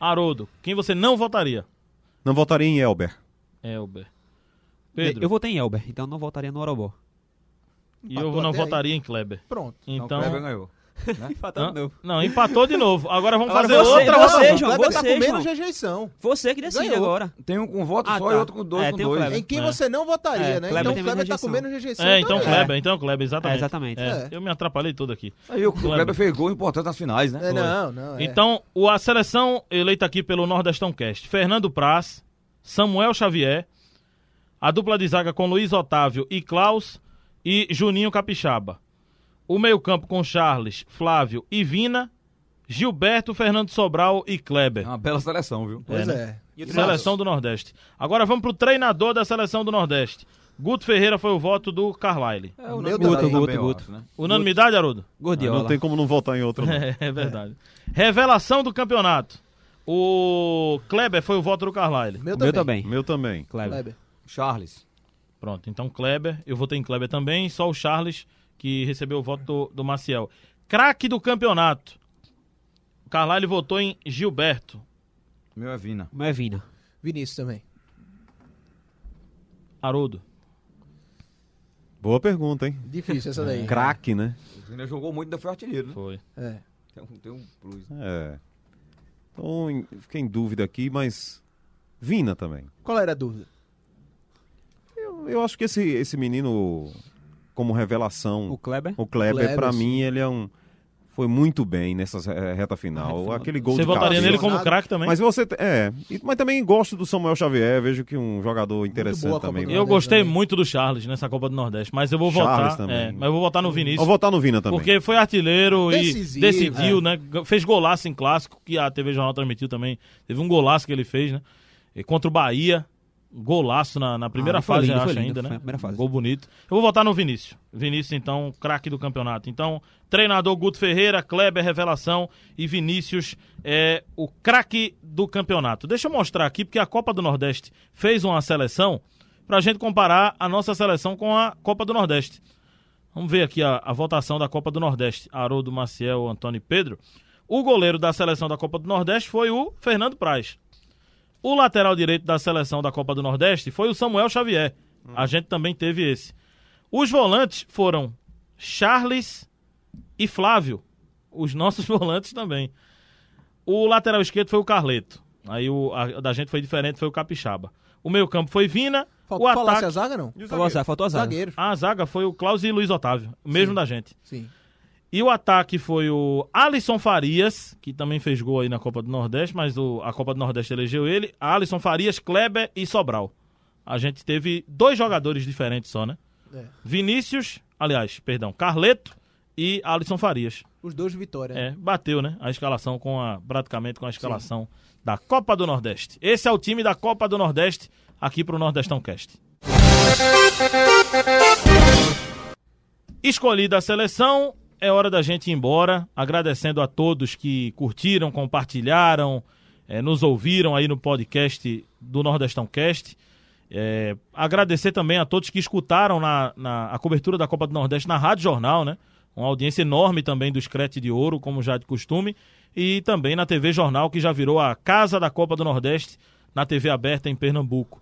B: Haroldo, quem você não votaria?
D: Não votaria em Elber.
B: Elber. Pedro,
I: Eu votei em Elber, então não votaria no Orobó.
B: e eu não
F: até aí.
B: votaria em Kleber.
F: Pronto.
C: Então,
B: Então,
C: Kleber ganhou.
B: Hã? não, empatou de novo. Agora vamos
I: Agora
B: fazer
I: você-
B: outra
I: você,
B: votação.
I: João,
F: Kleber tá
I: você,
F: com menos
I: João.
F: rejeição.
I: Você que decide
F: Ganhou.
I: agora.
C: Tem um com voto
I: Ah,
C: só
I: tá.
C: e outro com dois
I: É,
C: com dois.
I: Kleber.
F: Em quem
B: É.
F: você não votaria,
I: É,
F: né?
I: Kleber
F: então o Kleber tá com menos rejeição.
B: É, então. Kleber, então Kleber, exatamente.
I: É, exatamente.
B: É,
F: É.
B: Eu me atrapalhei tudo aqui.
C: Aí o
B: Kleber.
C: Kleber fez gol importante nas finais, né?
F: É, não, não. é.
B: Então, a seleção eleita aqui pelo Nordestão Cast, Fernando Praz, Samuel Xavier, a dupla de zaga com Luiz Otávio e Klaus e Juninho Capixaba. O meio-campo com Charles, Flávio e Vina, Gilberto, Fernando Sobral e
C: É
B: Kleber.
C: uma bela seleção, viu?
F: Pois
B: É,
F: é.
I: E o
B: Seleção do Nordeste. Agora vamos pro treinador da seleção do Nordeste. Guto Ferreira foi o voto do Carlyle.
C: É, o
F: Meu
C: Guto, Guto,
I: Guto, Guto.
C: né?
B: Unanimidade, Haroldo?
I: Gordiola.
D: Não tem como não votar em outro.
B: É, é verdade. Revelação do campeonato. O Kleber foi o voto do Carlyle.
F: Meu
I: O meu
F: também.
I: também.
D: Meu também.
I: Kleber.
F: Kleber.
C: Charles.
B: Pronto, então Kleber, eu votei em Kleber também, só o Charles que recebeu o voto do, do Maciel. Craque do campeonato. O Carlyle votou em Gilberto.
C: Meu é Vina.
I: Meu é Vina.
F: Vinícius também.
B: Haroldo.
D: Boa pergunta, hein?
F: Difícil essa daí.
D: Craque, né?
C: O Vina jogou muito, ainda foi artilheiro, né?
B: Foi.
F: É.
C: Tem um, tem um plus. né?
D: É. Então, em- fiquei em dúvida aqui, mas. Vina também.
F: Qual era a dúvida?
D: Eu, eu acho que esse, esse menino, como revelação,
I: O Kleber.
D: o Kleber,
F: Kleber,
D: pra
F: sim.
D: mim, ele é um. Foi muito bem nessa eh, reta final. Aquele gol
B: Você
D: de
B: votaria
D: cabeça.
B: nele como craque também?
D: Mas você. É. Mas também gosto do Samuel Xavier. Vejo que um jogador interessante também.
B: eu gostei
F: também.
B: muito do Charles nessa Copa do Nordeste, mas eu vou
D: Charles
B: votar.
D: também.
B: é, mas eu vou votar no Vinícius.
D: Vou votar no Vina também.
B: Porque foi artilheiro
F: Decisivo,
B: e decidiu, né? Fez golaço em clássico, que a TV Jornal transmitiu também. Teve um golaço que ele fez, né? E contra o Bahia. Golaço na, na primeira
I: Ah,
B: fase,
I: lindo,
B: acho
I: lindo,
B: ainda, né?
I: a primeira fase.
B: Gol bonito. Eu vou votar no Vinícius. Vinícius, então, craque do campeonato. Então, treinador Guto Ferreira, Kleber Revelação e Vinícius é o craque do campeonato. Deixa eu mostrar aqui, porque a Copa do Nordeste fez uma seleção pra gente comparar a nossa seleção com a Copa do Nordeste. Vamos ver aqui a, a votação da Copa do Nordeste. Haroldo, Maciel, Antônio e Pedro. O goleiro da seleção da Copa do Nordeste foi o Fernando Praz. O lateral direito da seleção da Copa do Nordeste foi o Samuel Xavier. A gente também teve esse. Os volantes foram Charles e Flávio. Os nossos volantes também. O lateral esquerdo foi o Carleto. Aí o a, da gente foi diferente, foi o Capixaba. O meio campo foi Vina.
F: Faltou
B: o ataque...
F: a zaga, não?
I: Faltou a zaga, faltou a zaga.
F: Zagueiro.
B: A zaga foi o Klaus e Luiz Otávio, o mesmo
F: Sim.
B: da gente.
F: Sim.
B: E o ataque foi o Alisson Farias, que também fez gol aí na Copa do Nordeste, mas o- a Copa do Nordeste elegeu ele. Alisson Farias, Kleber e Sobral. A gente teve dois jogadores diferentes só, né?
F: É.
B: Vinícius, aliás, perdão, Carleto e Alisson Farias.
F: Os dois vitória.
B: É, bateu, né? A escalação com a. praticamente com a escalação da Copa do Nordeste. Esse é o time da Copa do Nordeste aqui pro Nordestão Cast. Escolhida a seleção, é hora da gente ir embora. Agradecendo a todos que curtiram, compartilharam, eh, nos ouviram aí no podcast do Nordestão Cast. É, agradecer também a todos que escutaram na, na- a cobertura da Copa do Nordeste na Rádio Jornal, né? Uma audiência enorme também do Screte de Ouro, como já de costume. E também na TV Jornal, que já virou a casa da Copa do Nordeste na TV aberta em Pernambuco.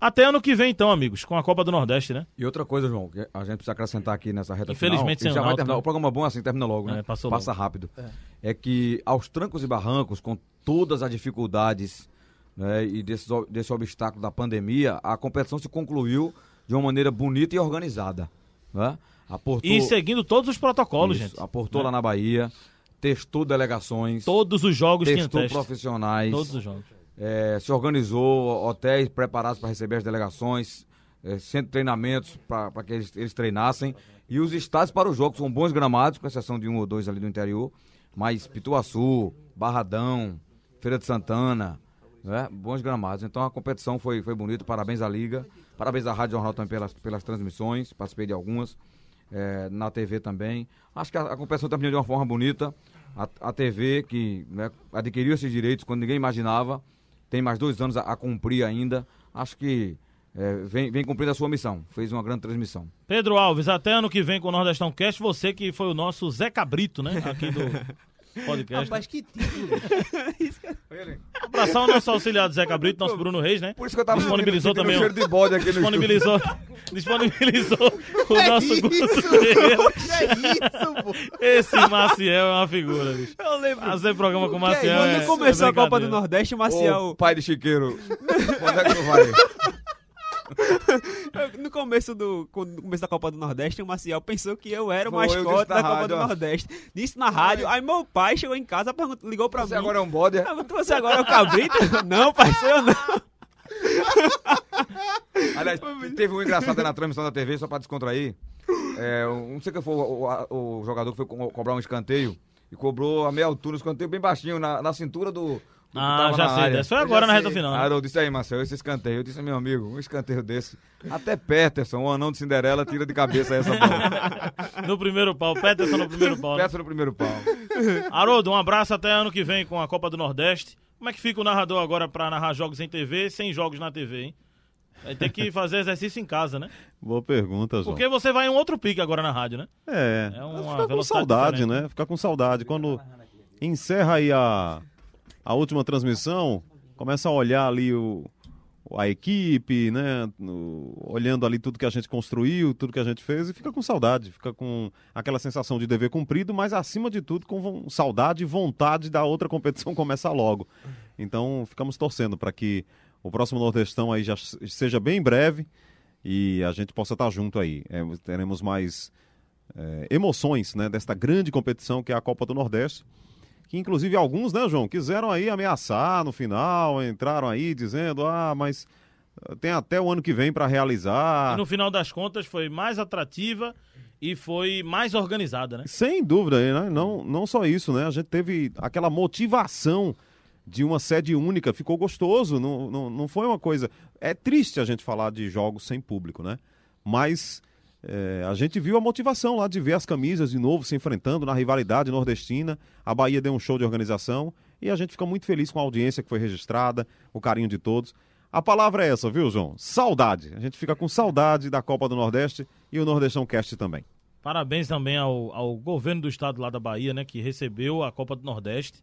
B: Até ano que vem, então, amigos, com a Copa do Nordeste, né?
C: E outra coisa, João, que a gente precisa acrescentar aqui nessa reta
B: Infelizmente, sem
C: final. e
B: o
C: já vai terminar.
B: né?
C: O programa bom assim termina logo, né?
B: É, passou
C: Passa
B: logo.
C: rápido. É. que aos trancos e barrancos, com todas as dificuldades né, e desses, o- desse obstáculo da pandemia, a competição se concluiu de uma maneira bonita e organizada. Né? Aportou,
B: E seguindo todos os protocolos,
C: isso,
B: gente.
C: aportou
B: Né?
C: lá na Bahia, testou delegações,
B: Todos os jogos
C: testou profissionais.
B: Todos os jogos.
C: É, se organizou hotéis preparados para receber as delegações, é, centro de treinamentos para que eles, eles treinassem e os estádios para os jogos são bons gramados, com exceção de um ou dois ali do interior, mas Pituaçu, Barradão, Feira de Santana, né, bons gramados. Então a competição foi, foi bonita, parabéns à Liga, parabéns à Rádio Jornal também pelas, pelas transmissões, participei de algumas, é, na TV também. Acho que a, a competição terminou de uma forma bonita. A, a TV, que né, adquiriu esses direitos quando ninguém imaginava, tem mais dois anos a, a cumprir ainda. Acho que é, vem, vem cumprindo a sua missão. Fez uma grande transmissão.
B: Pedro Alves, até ano que vem com o Nordestão Cast, você que foi o nosso Zé Cabrito, né? Aqui do podcast.
F: Rapaz, que título.
B: Um abração ao nosso auxiliar do Zé Cabrito, nosso Bruno Reis, né?
C: Por isso que eu tava
B: Disponibilizou
C: sentindo
B: também
C: cheiro
B: o-
C: de bode aqui no
B: Disponibilizou, disponibilizou o
F: É
B: nosso
F: isso, poxa, é isso, pô.
B: Esse Maciel é uma figura, bicho.
I: Eu lembro.
B: Fazer programa com o
I: Que é
B: Maciel
I: isso?
B: é,
I: Quando começou
B: é
I: a Copa do. Nordeste, o
C: Ô,
I: Marcial.
C: pai de Chiqueiro, quando é que tu vai?
I: No começo, do, no começo da Copa do Nordeste, o Marcial pensou que eu era o
C: eu
I: mascote da Copa
C: rádio,
I: do
C: ó.
I: Nordeste. Disse na rádio. Aí meu pai chegou em casa, perguntou- ligou pra
C: Você
I: mim.
C: agora é um bode? é?
I: Você agora é o Cabrito? não, parceiro, não.
C: Aliás, teve um engraçado aí na transmissão da TV, só pra descontrair. É, um- não sei quem foi o, o- o jogador que foi co- cobrar um escanteio e cobrou a meia altura, um escanteio bem baixinho, na, na cintura do.
B: Ah, já
C: na
B: sei
C: área.
B: Foi agora
C: já
B: na
C: sei.
B: reta final, né?
C: Ah, eu disse aí, Marcelo, esse escanteio. Eu disse, meu amigo, um escanteio desse. Até Peterson, o anão de Cinderela, tira de cabeça essa bola.
B: No primeiro pau, Peterson no primeiro pau. né?
C: Peça no primeiro pau.
B: Haroldo, um abraço até ano que vem com a Copa do Nordeste. Como é que fica o narrador agora pra narrar jogos em TV sem jogos na TV, hein? Vai ter que fazer exercício em casa, né?
D: Boa pergunta, João.
B: Porque você vai em um outro pique agora na rádio, né?
D: É,
B: É uma
D: fica com saudade,
B: diferente.
D: né? Fica com saudade. Quando encerra aí a, a última transmissão, começa a olhar ali o, a equipe, né? Olhando ali tudo que a gente construiu, tudo que a gente fez e fica com saudade. Fica com aquela sensação de dever cumprido, mas acima de tudo com saudade e vontade da outra competição começar logo. Então ficamos torcendo para que o próximo Nordestão aí já seja bem breve e a gente possa estar junto aí. É, teremos mais é, emoções né, desta grande competição que é a Copa do Nordeste. Que inclusive alguns, né, João, quiseram aí ameaçar no final, entraram aí dizendo, ah, mas eh, tem até o ano que vem para realizar.
B: E no final das contas foi mais atrativa e foi mais organizada, né?
D: Sem dúvida, né? não, não só isso, né? A gente teve aquela motivação de uma sede única, ficou gostoso, não, não, não foi uma coisa. É triste a gente falar de jogos sem público, né? Mas é, a gente viu a motivação lá de ver as camisas de novo se enfrentando na rivalidade nordestina. A Bahia deu um show de organização e a gente fica muito feliz com a audiência que foi registrada, o carinho de todos. A palavra é essa, viu, João? Saudade. A gente fica com saudade da Copa do Nordeste e o Nordestão Cast também.
B: Parabéns também ao, ao governo do estado lá da Bahia, né? Que recebeu a Copa do Nordeste.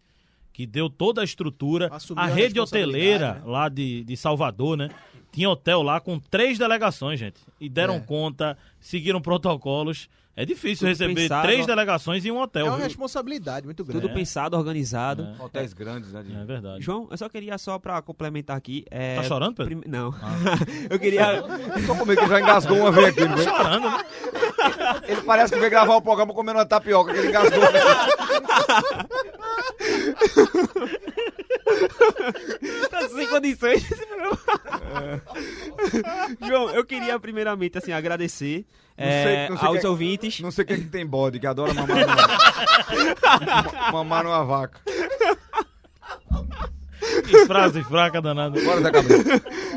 B: que deu toda a estrutura.
F: Assumiu
B: a
F: a
B: rede
F: responsabilidade,
B: hoteleira
F: né?
B: lá de, de Salvador, né? Tinha hotel lá com três delegações, gente. E deram
F: É.
B: conta, seguiram protocolos. É difícil
E: Tudo
B: receber
E: pensado.
B: três delegações em um
F: É
B: hotel,
F: uma
B: viu?
F: responsabilidade muito grande.
E: Tudo pensado, organizado.
C: Hotéis grandes, né? de-
B: É verdade.
E: João, eu só queria só pra complementar aqui. é,
B: Tá chorando, Pedro?
E: prime- Não. eu queria.
C: Só comigo que já engasgou uma vez aqui, veio?
B: Chorando, né?
C: Ele parece que veio gravar o programa comendo uma tapioca, que ele engasgou.
E: tá sem condições. João, eu queria primeiramente assim agradecer
C: Não
E: é,
C: sei- não sei
E: aos
C: que-
E: ouvintes.
C: Não sei quem que tem bode, que adora mamar numa, Ma- mamar numa vaca.
B: Que frase fraca danada.
C: Bora, Zé Cabrinho.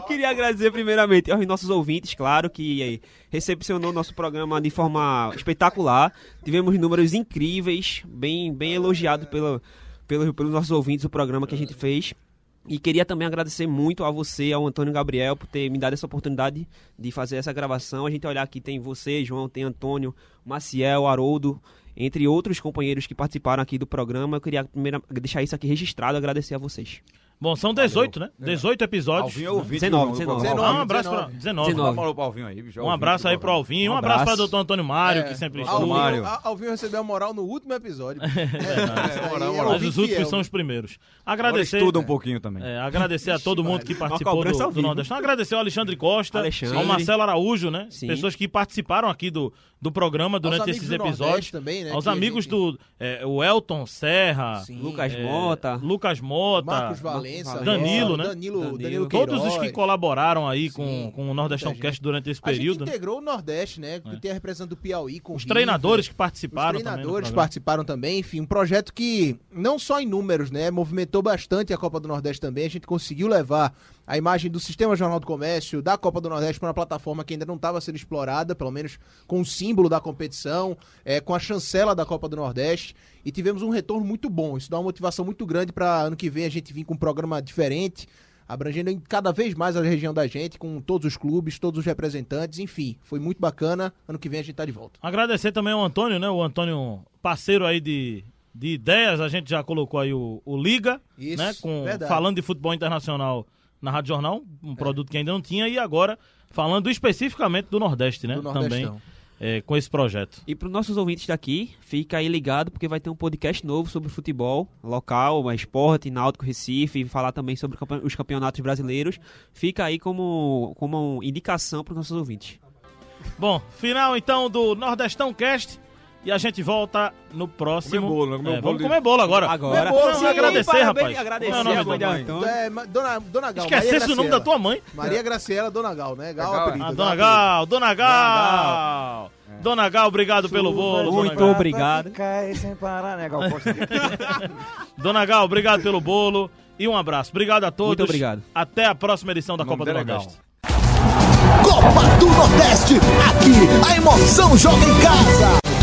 E: Queria agradecer primeiramente aos nossos ouvintes, claro, que eh, recepcionou nosso programa de forma espetacular. Tivemos números incríveis, bem, bem elogiado pelo, pelo, pelos nossos ouvintes o programa que a gente fez. E queria também agradecer muito a você, ao Antônio Gabriel, por ter me dado essa oportunidade de fazer essa gravação. A gente olhar aqui, tem você, João, tem Antônio, Maciel, Haroldo, entre outros companheiros que participaram aqui do programa. Eu queria primeiro deixar isso aqui registrado, agradecer a vocês.
B: Bom, são 18, né? 18 episódios.
C: Alvinho é ouvinte.
E: 19,
C: do- do
E: 19.
C: programa.
B: Ah, um abraço pra 19.
C: Dá uma moral pro Alvinho aí, bicho. é
B: Um abraço aí pro. Alvinho. Um
E: Um
B: abraço para
E: abraço.
B: doutor Antônio Mário,
F: É,
B: que sempre
C: Alvinho.
B: estuda.
C: Mário.
F: Al- Alvinho recebeu a moral no último episódio.
C: É, moral, moral.
B: Mas os últimos são os primeiros.
C: Agora
B: Agradecer.
C: estuda um pouquinho também.
B: É, agradecer a todo mundo que participou do, do
E: vivo.
B: Nordestão. Agradecer ao Alexandre Costa,
E: Alexandre.
B: ao Marcelo Araújo, né?
E: Sim.
B: Pessoas que participaram aqui do, do programa durante esses episódios.
F: Também, né,
B: aos
F: a
B: amigos
F: gente-
B: do é, o Elton Serra,
F: Sim.
E: Lucas
B: é,
E: Mota.
B: Lucas Mota,
F: Marcos Valença,
B: Danilo, né?
F: Danilo, Danilo,
E: Danilo.
B: todos os que colaboraram aí com,
F: Sim,
B: com o Nordestão Cast durante esse
F: A gente
B: período. né?
F: integrou o Nordeste, né? Que tem a representação do Piauí com o
B: Os
F: River.
B: treinadores que
F: Os
B: participaram também. no
F: treinadores
B: programa.
F: participaram também, enfim, um projeto que não só em números, né, movimentou bastante a Copa do Nordeste também. A gente conseguiu levar a imagem do Sistema Jornal do Comércio, da Copa do Nordeste para uma plataforma que ainda não estava sendo explorada, pelo menos com o símbolo da competição, é, com a chancela da Copa do Nordeste, e tivemos um retorno muito bom. Isso dá uma motivação muito grande para ano que vem a gente vir com um programa diferente, abrangendo cada vez mais a região da gente, com todos os clubes, todos os representantes, enfim, foi muito bacana. Ano que vem a gente tá de volta.
B: Agradecer também ao Antônio, né? O Antônio, parceiro aí de, de ideias, a gente já colocou aí o, o Liga,
F: Isso,
B: né? Com,
F: verdade.
B: falando de futebol internacional na Rádio Jornal, um produto que ainda não tinha, e agora falando especificamente do Nordeste, né?
F: Do
B: também é, com esse projeto.
E: E para os nossos ouvintes daqui, fica aí ligado porque vai ter um podcast novo sobre futebol local, esporte, náutico, Recife, falar também sobre os campeonatos brasileiros. Fica aí como, como indicação para os nossos ouvintes.
B: Bom, final então do Nordestão Cast. E a gente volta no próximo.
C: Comer bolo, né? Comer
B: É,
C: bolo
B: vamos
C: de-
B: comer bolo agora.
E: Agora.
B: Vamos
E: Sim,
B: agradecer,
E: parabéns,
B: rapaz.
E: agradecer
B: Qual é o nome
E: a mãe
B: da?
E: Antônio.
F: É, ma- dona, dona Gal.
B: Esquecesse o nome da tua mãe.
F: Maria Graciela, Dona Gal, né? Gal,
C: Gal,
F: apelido.
B: Ah,
F: Gal,
B: Dona. Gal, Dona Gal. Dona Gal, obrigado pelo bolo.
E: Muito obrigado.
C: Sem parar, né, Gal?
B: Dona Gal, obrigado pelo bolo e um abraço. Obrigado a todos.
E: Muito obrigado.
B: Até a próxima edição da Copa do
C: é Gal.
B: Nordeste.
J: Copa do Nordeste, aqui a emoção joga em casa.